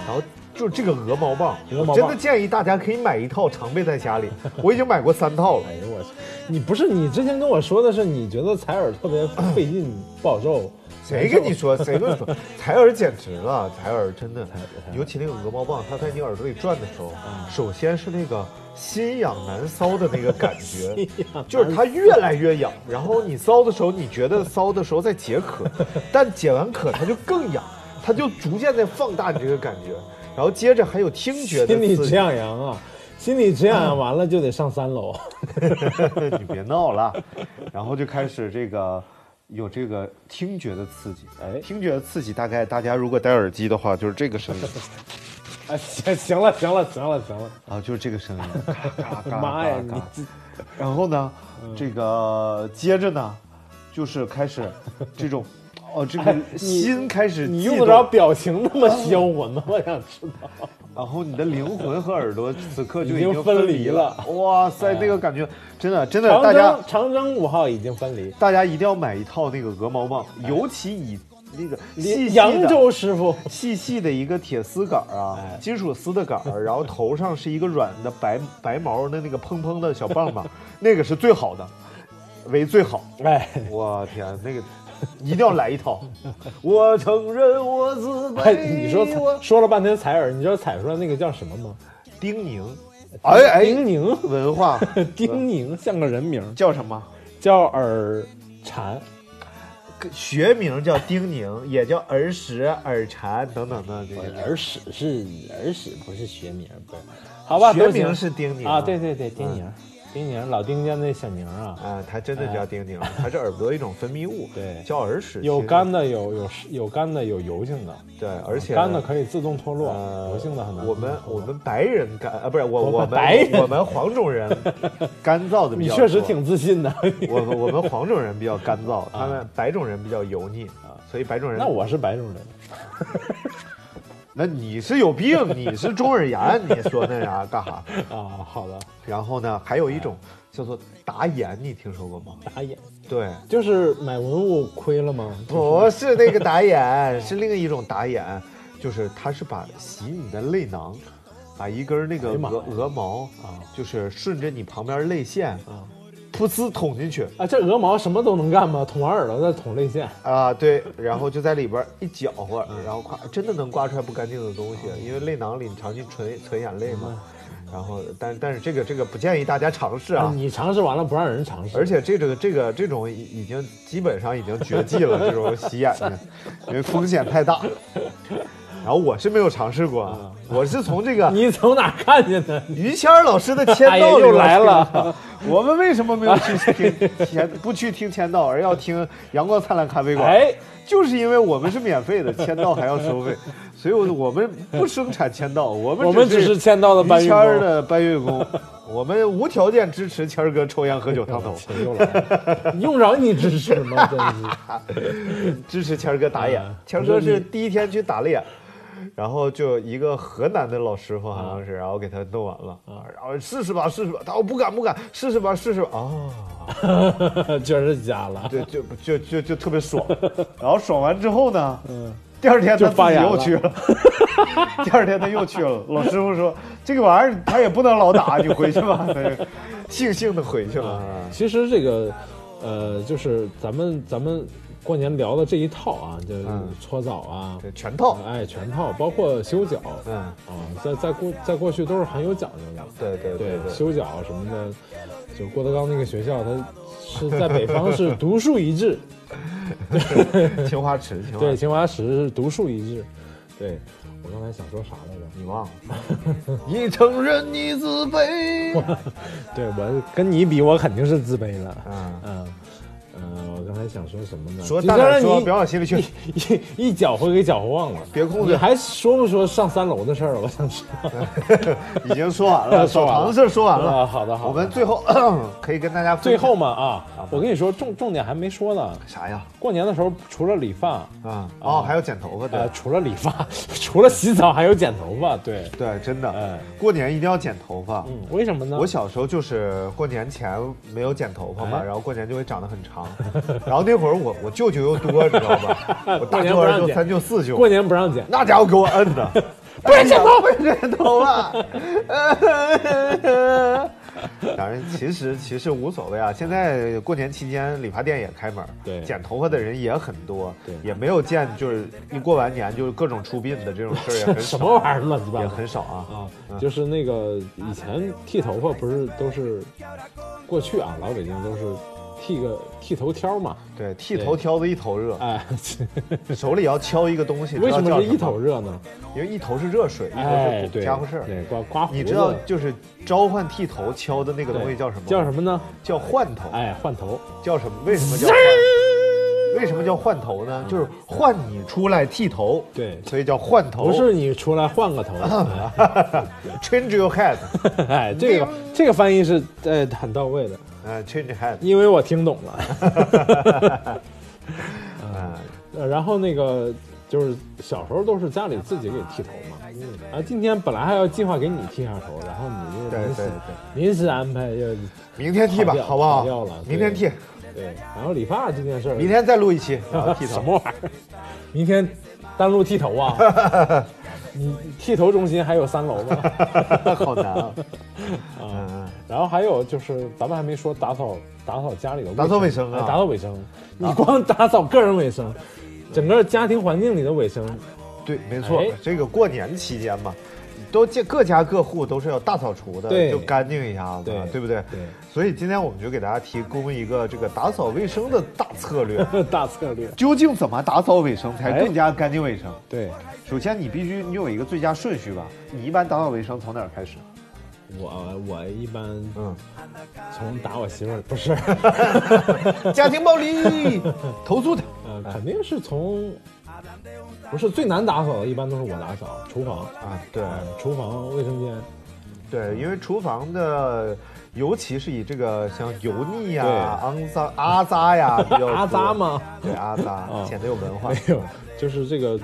C: 然后就这个鹅毛棒，
D: 鹅毛棒
C: 我真的建议大家可以买一套常备在家里。我已经买过三套了。
D: 哎呦我去！你不是你之前跟我说的是你觉得采耳特别费劲不好受？
C: 谁跟你说？谁跟你说？采耳简直了，采耳真的尤其那个鹅毛棒，它在你耳朵里转的时候，
D: 嗯
C: 首先是那个心痒难搔的那个感觉 就是它越来越痒，然后你搔的时候，你觉得搔的时候在解渴，但解完渴它就更痒，它就逐渐在放大你这个感觉，然后接着还有听觉的
D: 心理直。痒痒啊！心理治养完了就得上三楼。
C: 你别闹了，然后就开始这个有这个听觉的刺激，
D: 哎
C: 听觉的刺激大概大家如果戴耳机的话，就是这个声音
D: 啊，行行了行了行了行了，
C: 啊，就是这个声音，嘎嘎嘎
D: 妈呀，
C: 嘎嘎
D: 你这
C: 然后呢，这个接着呢，就是开始这种。哦，这个心开始悸
D: 你用得着表情那么销魂吗？我想知道。
C: 然后你的灵魂和耳朵此刻就
D: 已经
C: 经
D: 分
C: 离
D: 离了。
C: 哇塞，那个感觉真的真的，大家
D: 长征五号已经分离，
C: 大家一定要买一套那个鹅毛棒，尤其以那个细细
D: 扬州师傅。
C: 细细的一个铁丝杆儿啊
D: 哎，
C: 金属丝的杆儿，然后头上是一个软的白白毛的那个蓬蓬的小棒棒，那个是最好的，为最好。
D: 哎，
C: 我天，那个 一定要来一套。我承认我自
D: 哎，
C: 卑。
D: 你说
C: 我
D: 说了半天采耳，你知道采出来那个叫什么吗？
C: 丁宁，哎哎，
D: 丁宁，
C: 文化
D: 丁宁像个人名，
C: 叫什么？
D: 叫耳蝉。
C: 学名叫丁宁，也叫耳屎、耳蝉等等的这个。
D: 耳屎是耳屎，不是学名，不是？好吧，
C: 学名是丁宁
D: 啊，对对对，丁宁，丁宁，老丁家那小宁啊，
C: 啊，他真的叫丁宁，他是耳朵一种分泌物，
D: 对
C: 叫耳屎。
D: 有干的，有有有干的，有油性的，
C: 对，而且
D: 干的可以自动脱落，
C: 呃，
D: 油性的很难。
C: 我们我们白人干啊，不是我
D: 我们白人
C: 我们黄种人 干燥的比
D: 你
C: 较你
D: 确实挺自信的。
C: 我们我们黄种人比较干燥，他们白种人比较油腻啊，所以白种人。
D: 那我是白种人，
C: 那你是有病，你是中耳炎，你说那啥干啥？
D: 啊，好的，
C: 然后呢，还有一种叫做打眼，你听说过吗？
D: 打眼
C: 对，
D: 就是买文物亏了吗？
C: 不是那个打眼，是另一种打眼，就是他是把洗你的泪囊，把一根那个鹅鹅毛
D: 啊，
C: 就是顺着你旁边泪腺
D: 啊，
C: 噗呲捅进去
D: 啊，这鹅毛什么都能干吗？捅完耳朵再捅泪腺，
C: 啊，对，然后就在里边一搅和，
D: 嗯
C: 然后刮，真的能刮出来不干净的东西，因为泪囊里你长期存存眼泪
D: 嗯
C: 嘛。然后，但但是这个这个不建议大家尝试啊。
D: 你尝试完了不让人尝试，
C: 而且这个这个这种已已经基本上已经绝迹了，这种洗眼睛，因为风险太大。然后我是没有尝试过，啊，我是从这个
D: 嗯 你从哪看见的？
C: 于谦老师的签到里边听
D: 来了。
C: 我们为什么没有去 听签不去听签到，而要听阳光灿烂咖啡馆？
D: 哎，
C: 就是因为我们是免费的，签到还要收费，所以我我们不生产签到，我们
D: 我们只是签到的搬
C: 于
D: 运工。
C: 谦儿的搬运工，我们无条件支持谦儿哥抽烟喝酒烫头，
D: 又来了，用着你支持吗？真是。
C: 支持谦儿哥打眼
D: 啊。
C: 谦儿哥是第一天去打了眼。然后就一个河南的老师傅好像是，然后给他弄完了，
D: 啊
C: 然后试试吧，试试吧。他说不敢不敢，试试吧，试试吧。哦，
D: 确实假了。
C: 对，就就就就特别爽。然后爽完之后呢，嗯第二天他自己
D: 就发炎了
C: 又去了。第二天他又去了，老师傅说这个玩意儿他也不能老打，你回去吧。他就悻悻的回去了。
D: 其实这个，呃，就是咱们咱们过年聊的这一套啊，就搓澡啊，
C: 对，全套。
D: 哎，全套，包括修脚，
C: 嗯，
D: 啊，在在过在过去都是很有讲究的。
C: 对对对对。
D: 修脚什么的，就郭德纲那个学校，他是在北方是独树一帜，
C: 青花瓷，青花
D: 对，
C: 瓷，
D: 清华池是独树一帜。对我刚才想说啥来着？
C: 你忘了？你承认你自卑。
D: 对我跟你比，我肯定是自卑了。
C: 嗯，
D: 嗯嗯，我刚才想说什么呢？
C: 说大胆说，
D: 你
C: 别往心里去。
D: 一一搅和给搅和忘了。
C: 别控制
D: 你还说不说上三楼的事儿了？我想知道。
C: 已经说完了，
D: 说完了
C: 澡堂的事儿说完了。
D: 啊，好的好的。
C: 我们最后 可以跟大家
D: 最后嘛啊，我跟你说重重点还没说呢。
C: 啥呀？
D: 过年的时候除了理发，
C: 啊哦，还有剪头发，对
D: 呃，除了理发，除了洗澡，还有剪头发。对，
C: 对，真的
D: 哎，
C: 过年一定要剪头发。
D: 嗯，为什么呢？
C: 我小时候就是过年前没有剪头发嘛，
D: 哎
C: 然后过年就会长得很长，然后那会儿我我舅舅又多，你知道吧？我大舅、二舅、三舅、四舅，
D: 过年不让剪，
C: 那家伙给我摁的，不许剪头发，不许剪头发。当然，其实其实无所谓啊。现在过年期间，理发店也开门，
D: 对
C: 剪头发的人也很多，
D: 对
C: 也没有见就是一过完年就是各种出殡的这种事儿也很少，
D: 什么玩意儿乱七八糟也
C: 很少啊。
D: 啊？就是那个以前剃头发不是都是过去啊，老北京都是剃个剃头挑嘛，
C: 对，剃头挑子一头热，
D: 哎，
C: 手里要敲一个东西，
D: 为什么是一头热呢？
C: 因为一头是热水，一头
D: 哎，
C: 是
D: 对，
C: 家伙事儿。
D: 对，刮刮胡子，
C: 你知道就是召唤剃头敲的那个东西叫什么？
D: 叫什？么呢？
C: 叫换头。
D: 哎，换头，
C: 叫什么？为什么叫换？为什么叫换头呢？就是换你出来剃头，
D: 对
C: 所以叫换头。
D: 不是你出来换个头，
C: change your head，
D: 哎，这个这个翻译是呃很到位的，
C: 呃，change head，
D: 因为我听懂了。
C: 嗯，
D: 呃，然后那个就是小时候都是家里自己给剃头嘛，啊，今天本来还要计划给你剃下头，然后你就临时临时安排要
C: 明天剃吧好不好
D: 跑掉了？
C: 明天剃，
D: 对，然后理发这件事儿，
C: 明天再录一期，然后剃头。
D: 什么玩意儿？明天单录剃头啊？你剃头中心还有三楼吗？
C: 好难啊！
D: 啊，
C: 嗯，
D: 然后还有就是咱们还没说打扫打扫家里的
C: 打扫卫生啊
D: 哎打扫卫生，你光打扫个人卫生，整个家庭环境里的卫生，
C: 对，没错
D: 哎，
C: 这个过年期间嘛，都见各家各户都是要大扫除的，就干净一下子，
D: 对
C: 对不对？
D: 对
C: 所以今天我们就给大家提供一个这个打扫卫生的大策略。
D: 大策略。
C: 究竟怎么打扫卫生才
D: 哎
C: 更加干净卫生？
D: 对
C: 首先，你必须你有一个最佳顺序吧。你一般打扫卫生从哪儿开始？
D: 我我一般
C: 嗯，
D: 从打我媳妇儿不是，
C: 家庭暴力，投诉他。
D: 呃，肯定是从不是最难打扫的，一般都是我打扫厨房
C: 啊，对
D: 嗯厨房卫生间，
C: 对，因为厨房的，尤其是以这个像油腻呀、
D: 对
C: 肮脏、阿扎呀 比较
D: 阿扎？吗？
C: 对，阿扎
D: 哦
C: 显得有文化
D: 没。有，就是这个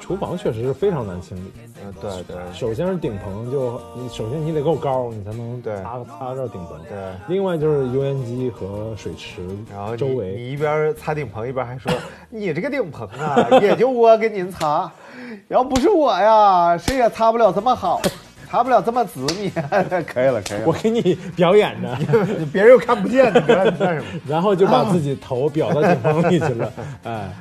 D: 厨房确实是非常难清理。
C: 嗯，对对
D: 首先是顶棚，就你首先你得够高，你才能
C: 对
D: 擦擦到顶棚。
C: 对。
D: 另外就是油烟机和水池
C: 然后
D: 周围，
C: 你一边擦顶棚一边还说：“你这个顶棚啊，也就我给您擦，要不是我呀，谁也擦不了这么好，擦不了这么紫密。” 可以了，可以了。
D: 我给你表演着，
C: 别人又看不见，你你干什么？
D: 然后就把自己头表到顶棚里去了。哎，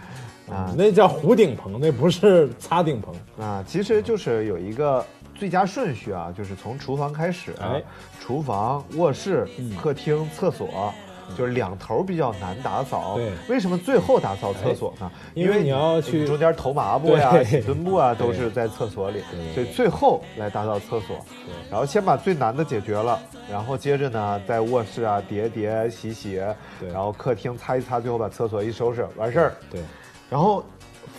C: 啊
D: 那叫糊顶棚，那不是擦顶棚。
C: 啊，其实就是有一个最佳顺序啊，就是从厨房开始、啊
D: 哎
C: 厨房、卧室、
D: 嗯
C: 客厅、厕所。就是两头比较难打扫，
D: 对
C: 为什么最后打扫厕所呢？
D: 因为你要去
C: 中间投麻布呀、
D: 对
C: 洗墩布啊，都是在厕所里，
D: 对
C: 所以最后来打扫厕所。然后先把最难的解决了，然后接着呢，在卧室啊叠叠洗洗，
D: 对
C: 然后客厅擦一擦，最后把厕所一收拾，完事儿。
D: 对，
C: 然后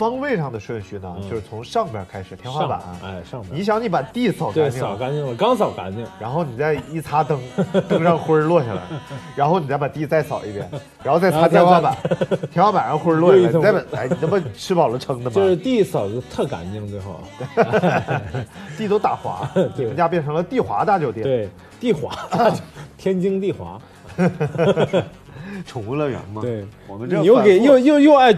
C: 方位上的顺序呢，
D: 嗯。
C: 就是从上边开始，天花板。
D: 哎，上边。
C: 你想，你把地扫干净，
D: 扫干净了，刚扫干净，
C: 然后你再一擦灯，灯上灰儿落下来，然后你再把地再扫一遍，然后再擦天花板，天花板上灰儿落下来，你再把，哎，你这不吃饱了撑的吗？
D: 就是地扫的特干净，最后。
C: 地都打滑，
D: 对。
C: 你们家变成了地滑大酒店，
D: 对地滑，天津地滑，
C: 宠物乐园吗。
D: 对，
C: 我们这
D: 你又给又又又爱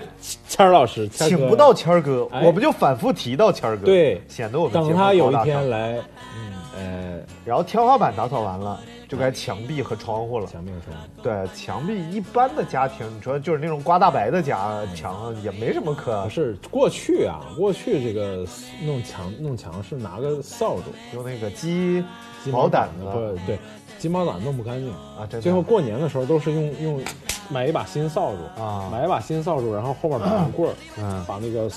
D: 谦儿老师，
C: 请不到谦儿哥，
D: 哎
C: 我们就反复提到谦儿哥，
D: 对
C: 显得我们节
D: 等他有一天来，嗯呃，
C: 然后天花板打扫完了，就该墙壁和窗户了。
D: 墙壁和窗户，
C: 对，墙壁一般的家庭，你说就是那种刮大白的家墙，也没什么可
D: 不是过去啊，过去这个弄墙弄墙是拿个扫帚，
C: 用那个鸡
D: 鸡
C: 毛掸
D: 不
C: 子
D: 对，鸡毛掸弄不干净。
C: 啊，真的
D: 最后过年的时候都是用用买一把新扫帚
C: 啊
D: 买一把新扫帚，然后后面绑个棍儿，
C: 嗯
D: 把那个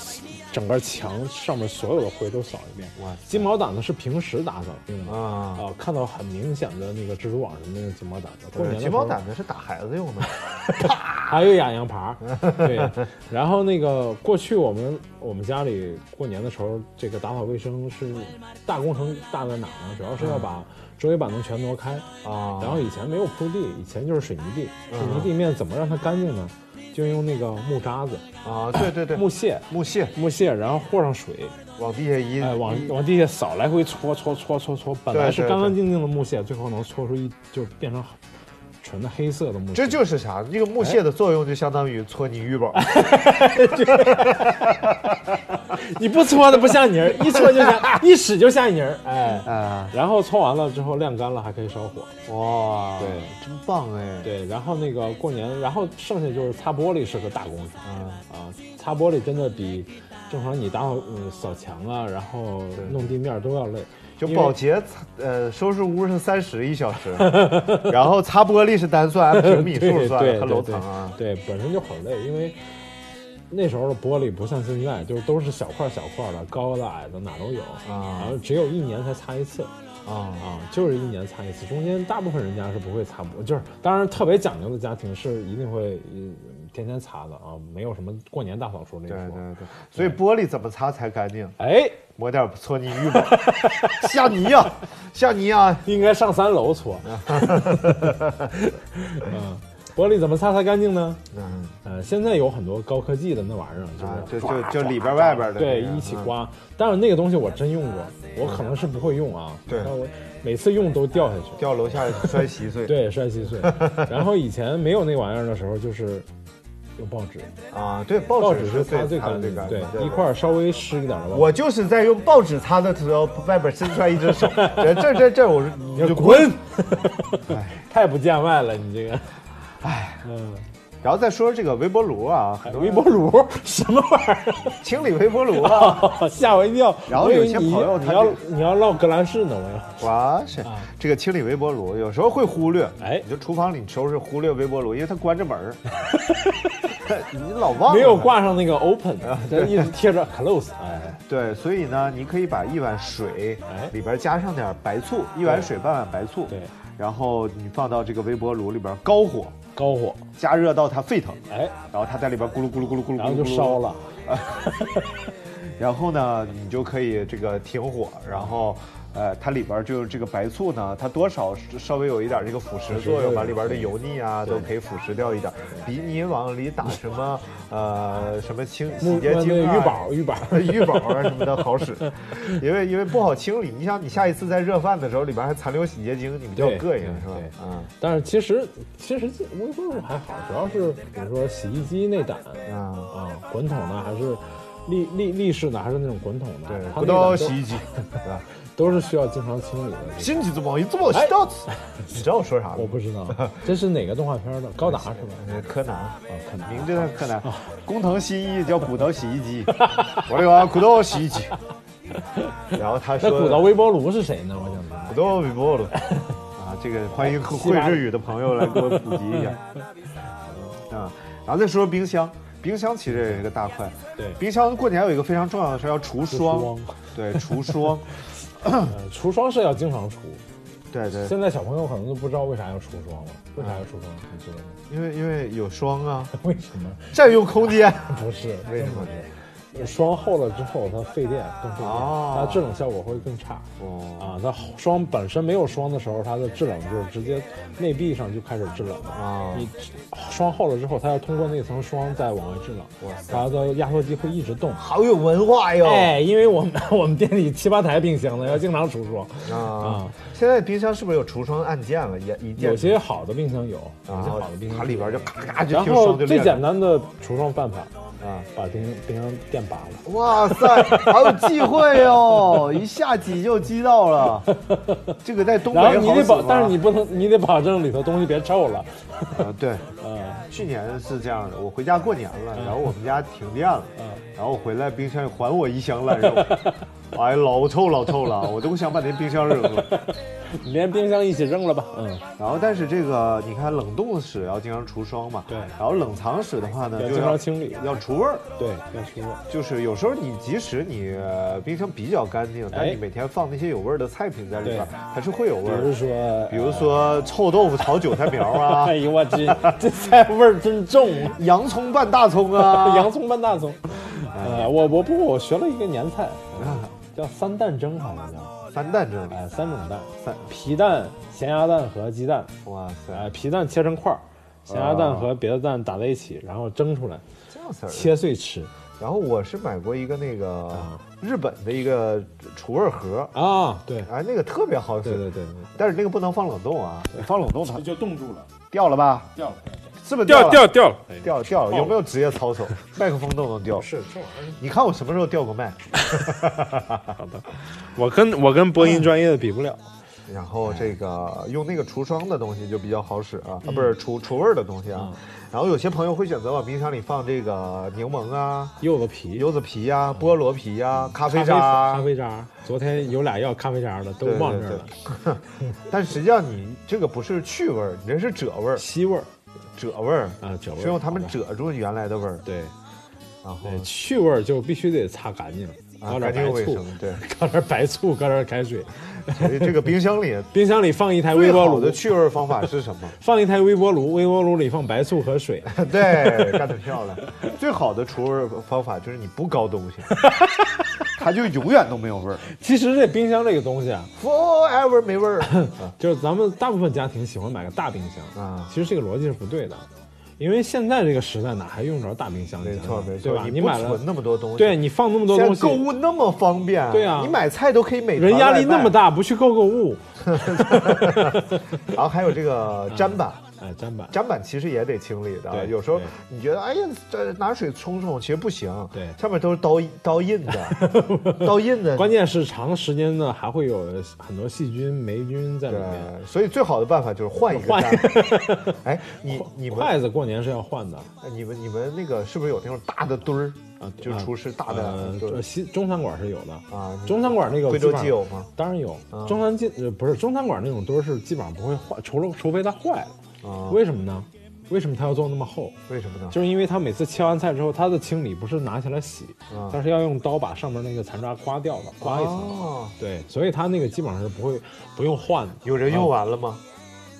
D: 整个墙上面所有的灰都扫一遍。
C: 哇
D: 金毛掸子是平时打扫用的
C: 啊
D: 啊，看到很明显的那个蜘蛛网什么的金毛掸子。过，年的时候
C: 鸡毛掸子是打孩子用的，
D: 还有养羊耙儿，对。然后那个过去我们我们家里过年的时候，这个打扫卫生是大工程大在哪呢？主要是要把周围板能全挪开
C: 啊。
D: 然后以前没有铺地，以前就是水泥地，
C: 嗯。
D: 水泥地面怎么让它干净呢？就用那个木渣子、
C: 啊，对对对，
D: 木屑、
C: 木屑。
D: 木屑，然后和上水，
C: 往地下一，
D: 哎，往往地下扫，来回搓搓搓搓搓，本来是干干净净的木屑，最后能搓出一就变成纯的黑色的木屑。
C: 这就是啥？这个木屑的作用就相当于搓泥浴宝，
D: 你不搓的不像泥儿，一搓就像 一使就像泥儿，哎。
C: 啊，
D: 然后搓完了之后晾干了还可以烧火，
C: 哇，
D: 对，
C: 真棒哎，
D: 对，然后那个过年，然后剩下就是擦玻璃是个大工程
C: 嗯，
D: 啊，擦玻璃真的比正常你打扫嗯扫墙啊，然后弄地面都要累，
C: 就保洁，呃，收拾屋是三十一小时，然后擦玻璃是单算，按平米数
D: 对
C: 算和楼
D: 对对对
C: 层啊。
D: 对，本身就很累，因为那时候的玻璃不像现在，就是都是小块小块的，高的矮的哪都有
C: 啊
D: 然后只有一年才擦一次
C: 啊
D: 啊，就是一年擦一次，中间大部分人家是不会擦玻，就是当然特别讲究的家庭是一定会嗯天天擦的啊，没有什么过年大扫除那
C: 对
D: 说。
C: 对对，所以玻璃怎么擦才干净？
D: 哎，
C: 抹点搓泥浴吧，下泥呀、下泥啊！
D: 应该上三楼搓。嗯，玻璃怎么擦才干净呢？
C: 嗯
D: 呃，现在有很多高科技的那玩意儿，
C: 啊，
D: 就
C: 就是就就里边外边的
D: 对一起刮。但是那个东西我真用过，我可能是不会用啊。
C: 对
D: 但我每次用都掉下去。
C: 掉楼下摔稀碎。
D: 对，摔稀碎。然后以前没有那玩意儿的时候，就是用报纸，
C: 啊，对，报
D: 报
C: 纸
D: 纸是擦最干净对，一块儿稍微湿一点的。
C: 我就是在用报纸擦的时候，外边伸出来一只手，这这这这，我说你
D: 你
C: 就
D: 滚！
C: 哎
D: 太不见外了，你这个。哎，嗯，
C: 然后再说说这个微波炉啊，很多
D: 微波炉 什么玩意儿？
C: 清理微波炉啊，
D: 吓我一跳。
C: 然后有些朋友他要
D: 你要唠格兰仕呢，我要。
C: 哇塞，这个清理微波炉有时候会忽略，
D: 哎。
C: 你就厨房里收拾忽略微波炉，因为它关着门儿，你老忘了。
D: 没有挂上那个 open，这一直贴着 close。哎，
C: 对，所以呢，你可以把一碗水
D: 哎。
C: 里边加上点白醋，一碗水半碗白醋，
D: 对，
C: 然后你放到这个微波炉里边高火
D: 高火，
C: 加热到它沸腾，
D: 哎，
C: 然后它在里边咕噜咕噜咕噜咕噜，
D: 然后就烧。了。
C: 然后呢，你就可以这个停火，然后。呃，它里边就是这个白醋呢，它多少是稍微有一点这个腐蚀作用，把里边的油腻啊都可以腐蚀掉一点，比你往里打什么呃什么清洗洁精啊、
D: 浴宝浴宝
C: 浴宝啊什么的好使，因为因为不好清理。你想，你下一次在热饭的时候，里边还残留洗洁精，你比较膈应是吧
D: 对？
C: 嗯
D: 但是其实其实这微波炉还好，主要是比如说洗衣机内胆
C: 啊，
D: 啊，滚筒呢还是立立立式的，还是那种滚筒的，
C: 对，
D: 它
C: 不
D: 都
C: 到洗衣机，对吧？
D: 都是需要经常清理的。
C: 心机怎么一这么到此？你知道我说啥吗？
D: 我不知道 这是哪个动画片的？高达是吧？
C: 呃柯南。
D: 啊，柯南
C: 名侦探柯南，工藤新一叫骨头洗衣机，我的妈，骨头洗衣机。然后他
D: 那
C: 说
D: 鼓捣微波炉是谁呢？我想知道。
C: 骨头微波炉 啊，这个欢迎会日语的朋友来给我普及一下 啊。然后再说说冰箱，冰箱其实也是一个大块。
D: 对
C: 冰箱过年有一个非常重要的事，要除霜。
D: 霜
C: 对，除霜。
D: 呃，除霜是要经常除。
C: 对对，
D: 现在小朋友可能都不知道为啥要除霜了，为啥要除霜？你知道吗？
C: 因为因为有霜啊，
D: 为什么？
C: 占用空间。
D: 不是，
C: 为什么？
D: 霜厚了之后，它费电，更费电，
C: 哦
D: 它制冷效果会更差。
C: 哦，
D: 啊，它霜本身没有霜的时候，它的制冷就是直接内壁上就开始制冷了。
C: 啊
D: 你霜厚了之后，它要通过那层霜再往外制冷，它的压缩机会一直动。
C: 好有文化哟。
D: 哎，因为我们我们店里七八台冰箱呢，要经常除霜
C: 啊
D: 啊。
C: 现在冰箱是不是有除霜按键了？也
D: 有些好的冰箱有，有些好的冰箱
C: 它里边就咔咔就
D: 然后最简单的除霜办法，
C: 啊！
D: 把冰冰箱电拔了。
C: 哇塞，好有忌讳哦！一下挤就挤到了，这个在东北
D: 然后你得保，
C: 好
D: 但是你不能，你得保证里头东西别臭了。
C: 啊，对，
D: 嗯
C: 去年是这样的，我回家过年了，然后我们家停电了，
D: 嗯，
C: 然后我回来冰箱里还我一箱烂肉，哎，老臭老臭了，我都想把那冰箱扔了。
D: 你连冰箱一起扔了吧。嗯，
C: 然后，但是这个你看，冷冻室要经常除霜嘛，
D: 对
C: 然后冷藏室的话呢，
D: 要经
C: 就要
D: 常清理。
C: 要除味儿。
D: 对，要除味。
C: 就是有时候你即使你呃冰箱比较干净，但
D: 哎
C: 你每天放那些有味儿的菜品在里边还，是会有味
D: 比
C: 儿比。
D: 如说，
C: 比如说臭豆腐炒韭菜苗啊
D: 哎，呦我去，这菜味儿真重。
C: 洋葱拌大葱啊，
D: 洋葱拌大葱。呃，我我不过我学了一个年菜，叫三蛋蒸，好像叫。
C: 三蛋蒸，
D: 哎，三种蛋，
C: 三
D: 皮蛋、咸鸭蛋和鸡蛋。
C: 哇塞，
D: 哎，皮蛋切成块儿，咸鸭蛋和别的蛋打在一起，然后蒸出来，
C: 这样式儿。
D: 切碎吃。
C: 然后我是买过一个那个
D: 啊
C: 日本的一个除味盒，
D: 啊，对，
C: 哎，那个特别好使，
D: 对对对
C: 但是那个不能放冷冻啊，放冷冻它
D: 就冻住了，
C: 掉了吧？
D: 掉了，
C: 是不是
D: 掉
C: 了？
D: 掉掉了。
C: 掉掉了，有没有职业操守？麦克风都能掉。
D: 是这玩意
C: 你看我什么时候掉过麦？
D: 儿，好的，我跟我跟播音专业的比不了。
C: 然后这个用那个除霜的东西就比较好使啊，啊不是除除味儿的东西啊。然后有些朋友会选择往冰箱里放这个柠檬啊、
D: 柚子皮、
C: 柚子皮呀、菠萝皮呀、咖啡渣。啊
D: 咖啡渣。昨天有俩要咖啡渣的，都忘这儿了。
C: 但实际上你这个不是去味儿，你这是褶味儿，
D: 吸味儿。
C: 褶味儿。
D: 啊，褶味儿
C: 是用它们褶住原来的味儿。
D: 对。
C: 然后。
D: 对，去味儿就必须得擦干净，
C: 啊，
D: 搞点白醋
C: 对。
D: 搞点白醋，搞点开水。
C: 所以这个冰箱里
D: 冰箱里放一台微波炉
C: 的，去味儿方法是什么？
D: 放一台微波炉，微波炉里放白醋和水。
C: 对，干得漂亮。最好的除味儿方法就是你不搞东西，它就永远都没有味儿
D: 其实这冰箱这个东西啊
C: ，，forever 没味儿
D: 就是咱们大部分家庭喜欢买个大冰箱
C: 啊。
D: 其实这个逻辑是不对的，因为现在这个时代哪还用着大冰箱？
C: 没错没错，
D: 对吧？
C: 你
D: 买了
C: 存，那么多东西，
D: 对你放那么多东西，
C: 购物那么方便，
D: 对啊
C: 你买菜都可以美团
D: 人压力那么，大，不去购购物，
C: 然后还有这个砧板。
D: 哎，砧板。
C: 砧板其实也得清理的，有时候你觉得哎呀，这拿水冲冲，其实不行，
D: 对
C: 上面都是刀刀印的，刀印的，
D: 关键是长时间呢，还会有很多细菌、霉菌在里面。
C: 对，所以最好的办法就是换一个
D: 换
C: 砧。哎，你你们
D: 筷子过年是要换的
C: 你们你们那个是不是有那种大的墩儿？
D: 啊，
C: 就是厨师大的
D: 呃西中餐馆是有的，
C: 啊？
D: 中餐馆那个
C: 贵州鸡有吗？
D: 当然有
C: 啊，
D: 中餐进呃不是中餐馆那种墩儿是基本上不会坏，除了除非它坏了。
C: 啊，
D: 为什么呢？为什么它要做那么厚？
C: 为什么呢？
D: 就是因为它每次切完菜之后，它的清理不是拿起来洗，
C: 啊
D: 它是要用刀把上面那个残渣刮掉的，刮一层。
C: 哦，
D: 对，所以它那个基本上是不会不用换的。
C: 有人用完了吗？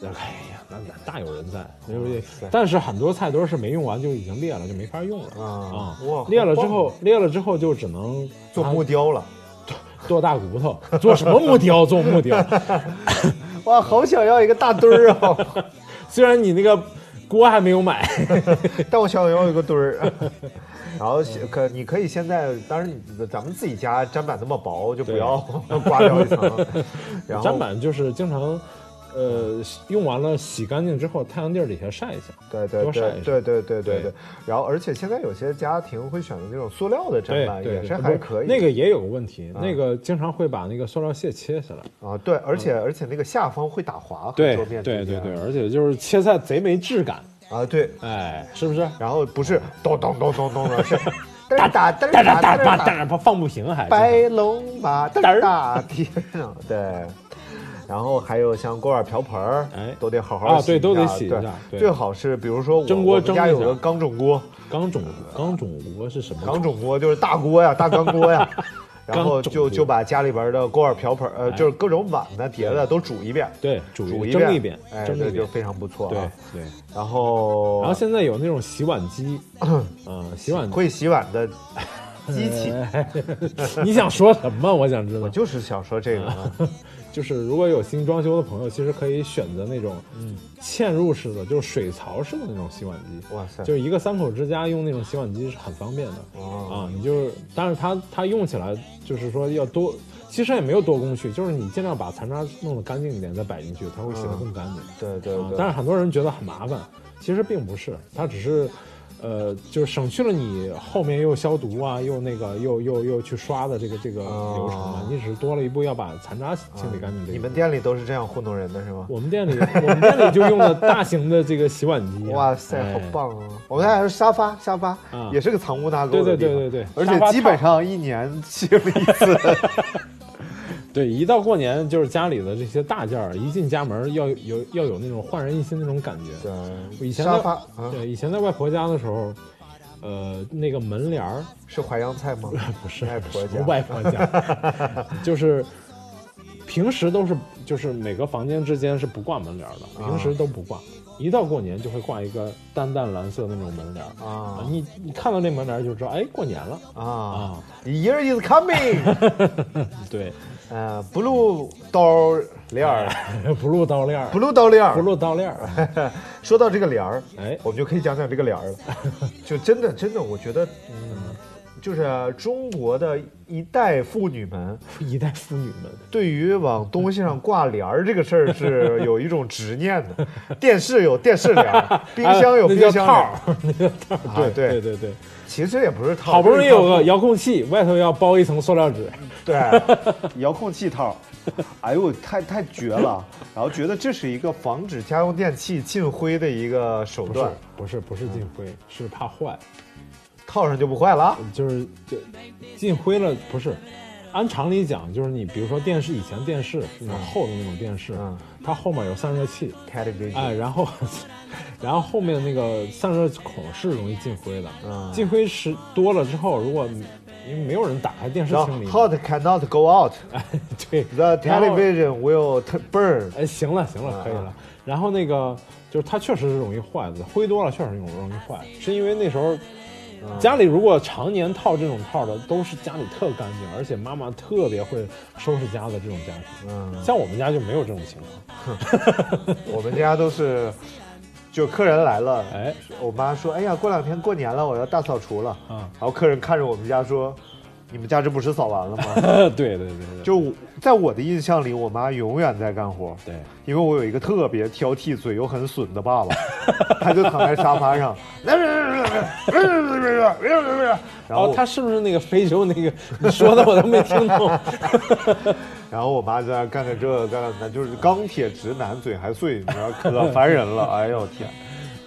D: 哎呀，那那大有人在，对不
C: 对
D: 但是很多菜都是没用完就已经裂了，就没法用了
C: 啊
D: 裂了之后，裂了之后就只能
C: 做木雕了。
D: 剁大骨头，做什么木雕？做木雕。
C: 哇，好想要一个大墩儿啊！
D: 虽然你那个锅还没有买，
C: 但我想要一个墩儿。然后可你可以现在，当然你咱们自己家砧板那么薄，就不要 刮掉一层。然后
D: 砧板就是经常，呃，用完了洗干净之后，太阳地儿底下晒一下。
C: 对对对对对对对
D: 对
C: 对。然后而且现在有些家庭会选择那种塑料的砧板，
D: 对对，
C: 也是还可以。
D: 那个也有个问题，
C: 啊
D: 那个经常会把那个塑料屑切下来。
C: 啊，对，而且而且那个下方会打滑，
D: 对
C: 很多面之间
D: 对对对，而且就是切菜贼没质感，
C: 啊对。
D: 哎，是不是？
C: 然后不是咚咚咚咚咚的，是
D: 哒哒哒哒哒，
C: 打，
D: 它放不平还。
C: 白龙马嘚
D: 嘚儿
C: 儿打天上，对。然后还有像锅碗瓢盆儿，
D: 哎
C: 都得好好
D: 啊对都得洗一下对
C: 最好是比如说我
D: 蒸锅
C: 我家有个钢种锅，
D: 钢种钢种锅是什么？
C: 钢种锅就是大锅呀，大钢锅呀。然后就就把家里边的锅碗瓢盆儿，呃，
D: 哎
C: 就是各种碗呢、碟子都煮一遍，
D: 对，煮
C: 煮一
D: 蒸一遍，
C: 哎，
D: 蒸一
C: 就非常不错
D: 对
C: 啊。
D: 对，
C: 然后，
D: 然后现在有那种洗碗机，嗯，洗碗机。
C: 会洗碗的 机器，
D: 你想说什么？我想知道
C: 我。就是想说这个啊。
D: 就是如果有新装修的朋友，其实可以选择那种
C: 嗯
D: 嵌入式的，就是水槽式的那种洗碗机。
C: 哇塞，
D: 就是一个三口之家用那种洗碗机是很方便的
C: 哦
D: 啊，你就是，但是它它用起来就是说要多，其实也没有多工序，就是你尽量把残渣弄得干净一点再摆进去，它会洗得更干净。
C: 对对
D: 但是很多人觉得很麻烦，其实并不是，它只是，呃，就是省去了你后面又消毒啊，又那个又又又去刷的这个这个流程嘛，你只是多了一步要把残渣清理干净这个。
C: 你们店里都是这样糊弄人的是吗？
D: 我们店里，我们店里就用了大型的这个洗碗机啊、
C: 哇塞，好
D: 哎
C: 棒啊！我们还有沙发，沙发
D: 啊
C: 也是个藏污纳
D: 对
C: 垢的地方，
D: 对对对对，
C: 而且基本上一年清一次。
D: 对，一到过年就是家里的这些大件儿，一进家门要有要有那种焕然一新那种感觉。
C: 对，
D: 我以前在
C: 啊，
D: 对，以前在外婆家的时候，呃，那个门帘儿
C: 是淮扬菜吗？
D: 不是
C: 外婆家。
D: 外婆家，就是平时都是就是每个房间之间是不挂门帘儿的，平时都不挂，一到过年就会挂一个淡淡蓝色的那种门帘儿。
C: 啊。
D: 你你看到那门帘儿就知道，哎，过年了。
C: 啊。
D: 啊
C: ，，Year is coming，
D: 对，
C: 呃，blue 刀帘儿
D: 不露刀链儿
C: ，，blue 刀帘
D: 不
C: 儿。
D: 露刀链儿，
C: 说到这个帘儿，
D: 哎，
C: 我们就可以讲讲这个帘儿了。就真的真的，我觉得，嗯，就是中国的一代妇女们
D: 一代妇女们。
C: 对于往东西上挂帘儿这个事儿是有一种执念的。电视有电视帘儿，冰箱有冰箱套儿。
D: 儿，那个套儿，
C: 啊
D: 对
C: 对
D: 对对对，
C: 其实也不是套，
D: 好不容易有个
C: 就是
D: 遥控器，外头要包一层塑料纸，
C: 对。遥控器套，哎呦，太太绝了！然后觉得这是一个防止家用电器进灰的一个手
D: 不是
C: 段，
D: 不是不是进灰，是怕坏，
C: 套上就不坏了。
D: 就是就进灰了，不是。按常理讲，就是你比如说电视，以前电视是那种厚的那种电视，
C: 嗯。
D: 它后面有散热器哎，然后 然后后面那个散热孔是容易进灰的，
C: 嗯。
D: 进灰是多了之后，如果因为没有人打开电视
C: 然后
D: 清理
C: ，hot cannot go out，
D: 哎，对
C: the television will burn。
D: 哎，行了行了，可以了。然后那个就是它确实是容易坏的，灰多了确实容容易坏，是因为那时候家里如果常年套这种套的，都是家里特干净，而且妈妈特别会收拾家的这种家庭。
C: 嗯，
D: 像我们家就没有这种情况。
C: 我们家都是，就客人来了，
D: 哎，
C: 我妈说：“哎呀，过两天过年了，我要大扫除了。”
D: 嗯，
C: 然后客人看着我们家说：“你们家这不是扫完了吗
D: 对对对对，？”
C: 就在我的印象里，我妈永远在干活，
D: 对。
C: 因为我有一个特别挑剔、嘴又很损的爸爸，他就躺在沙发上，别别别别别别别然后
D: 哦，他是不是那个非洲那个？你说的我都没听懂。
C: 然后我妈在那干干这干干那，就是钢铁直男，嘴还碎，你知道，可烦人了。哎呦天！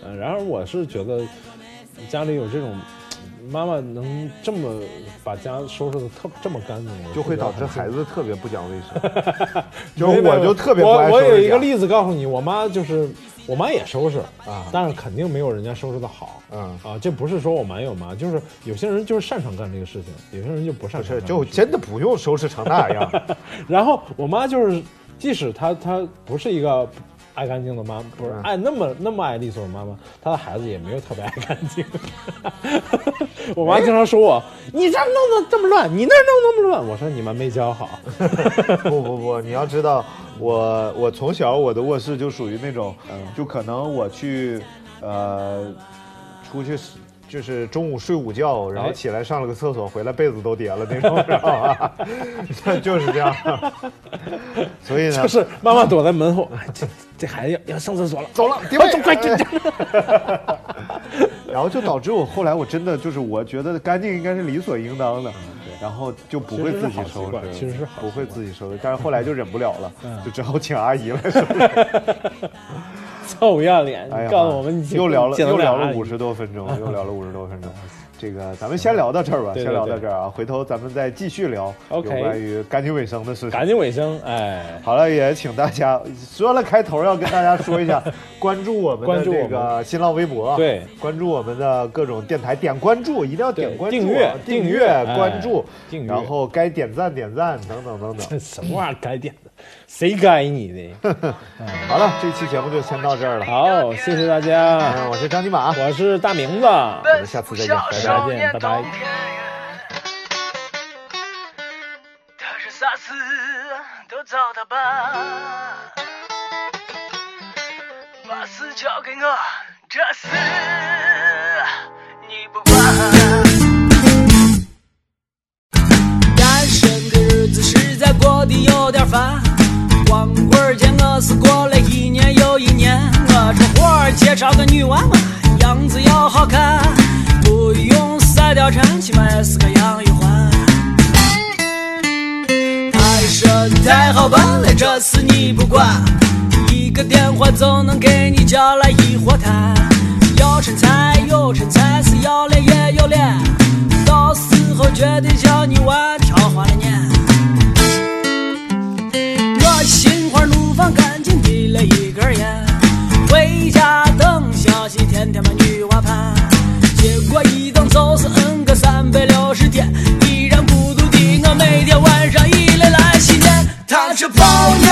D: 嗯，然而我是觉得家里有这种妈妈能这么把家收拾的特这么干净，
C: 就会导致。孩子特别不讲卫生。就我就特别不爱收拾
D: 我我有一个例子告诉你，我妈就是我妈也收拾
C: 啊
D: 但是肯定没有人家收拾的好。
C: 嗯
D: 啊，这不是说我埋怨我妈，就是有些人就是擅长干这个事情，有些人就不擅
C: 不是，
D: 长。
C: 就真的不用收拾成那样。
D: 然后我妈就是，即使她她不是一个爱干净的妈，不是
C: 嗯
D: 爱那么那么爱利索的妈妈，她的孩子也没有特别爱干净。我妈经常说我，你这儿弄得这么乱，你那儿弄那么乱。我说你们没教好。
C: 不不不，你要知道，我我从小我的卧室就属于那种，就可能我去呃出去就是中午睡午觉，然后
D: 哎
C: 起来上了个厕所，回来被子都叠了那种，知道吧？就是这样。所以呢，
D: 就是妈妈躲在门后，哎这这孩子要要上厕所了，
C: 走了，叠被
D: 快走快点！
C: 然后就导致我后来我真的就是我觉得干净应该是理所应当的，然后就不会自己收拾，
D: 其实是好
C: 不会自己收拾，但是后来就忍不了了，
D: 嗯
C: 就只好请阿姨来收拾。
D: 臭 不要脸！告诉我们
C: 又聊了又聊了五十多分钟，又聊了五十多分钟。这个咱们先聊到这儿吧，先聊到这儿啊，回头咱们再继续聊有关于干净卫生的事情。
D: 干净卫生，哎，
C: 好了，也请大家说了开头要跟大家说一下，关注我们的这个新浪微博，
D: 对，
C: 关注我们的各种电台，点关注，一定要点关注啊，
D: 订阅
C: 订
D: 订阅哎
C: 关注，
D: 订阅
C: 然后该点赞点赞等等等等。
D: 这 什么玩意儿该点的？谁该你的？
C: 好了，这期节目就先到这儿了。
D: 好，谢谢大家，
C: 嗯，我是张金马，
D: 我是大明子。
C: 我们下次再见，拜拜。
D: 再见，拜拜。
E: 他是啥事都找他办，把事交给我，这事你不管。单身的日子实在过得有点烦，光棍节我是过了一年又一年，我这活儿介绍个女娃嘛，样子要好看，不用赛貂蝉，起码也是个杨玉环。太深太好办了，这事你不管，一个电话就能给你叫来一锅汤。要身材有身材，是要脸也有脸，到时候绝对叫你玩超花了年。心花怒放，赶紧递了一根烟，回家等消息，天天把女娃盼。结果一等就是 N 个三百六十天，依然孤独的我每天晚上一来来洗脸。他这包年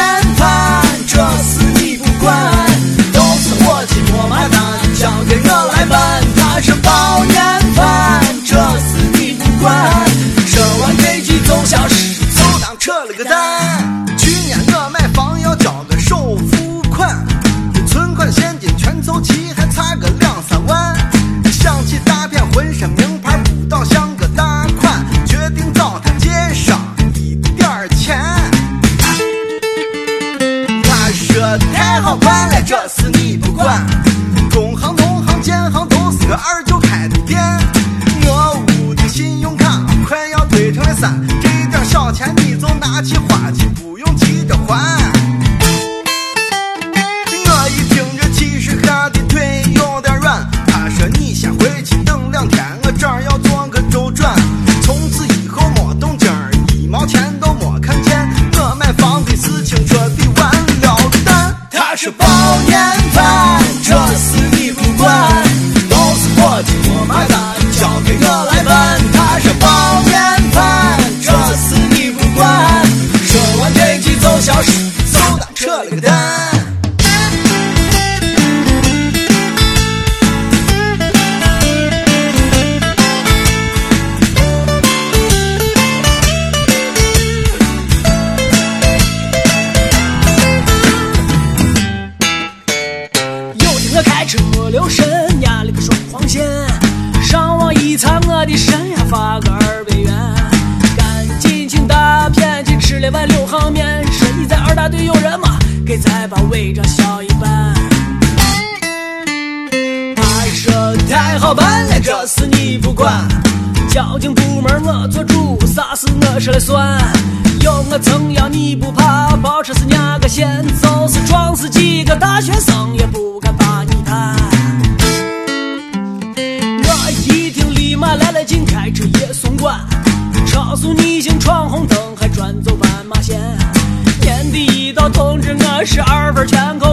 E: 十二分全
B: 够。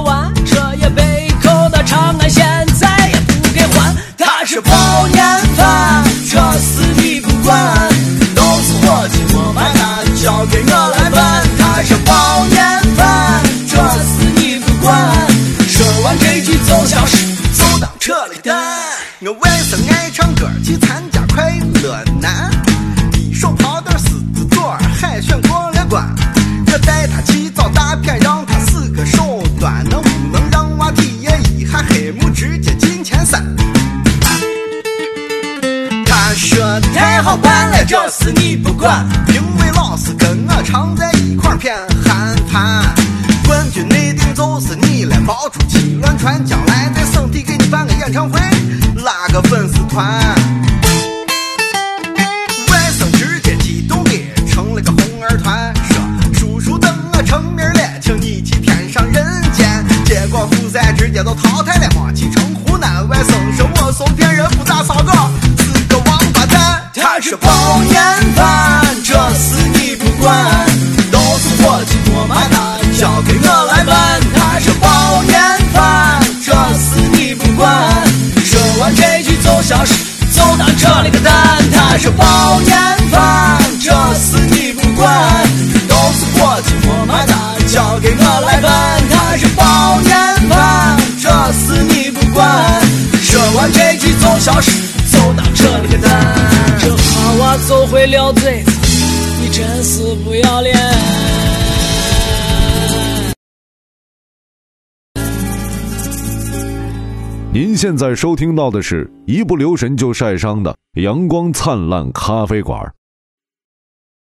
B: 现在收听到的是一不留神就晒伤的阳光灿烂咖啡馆。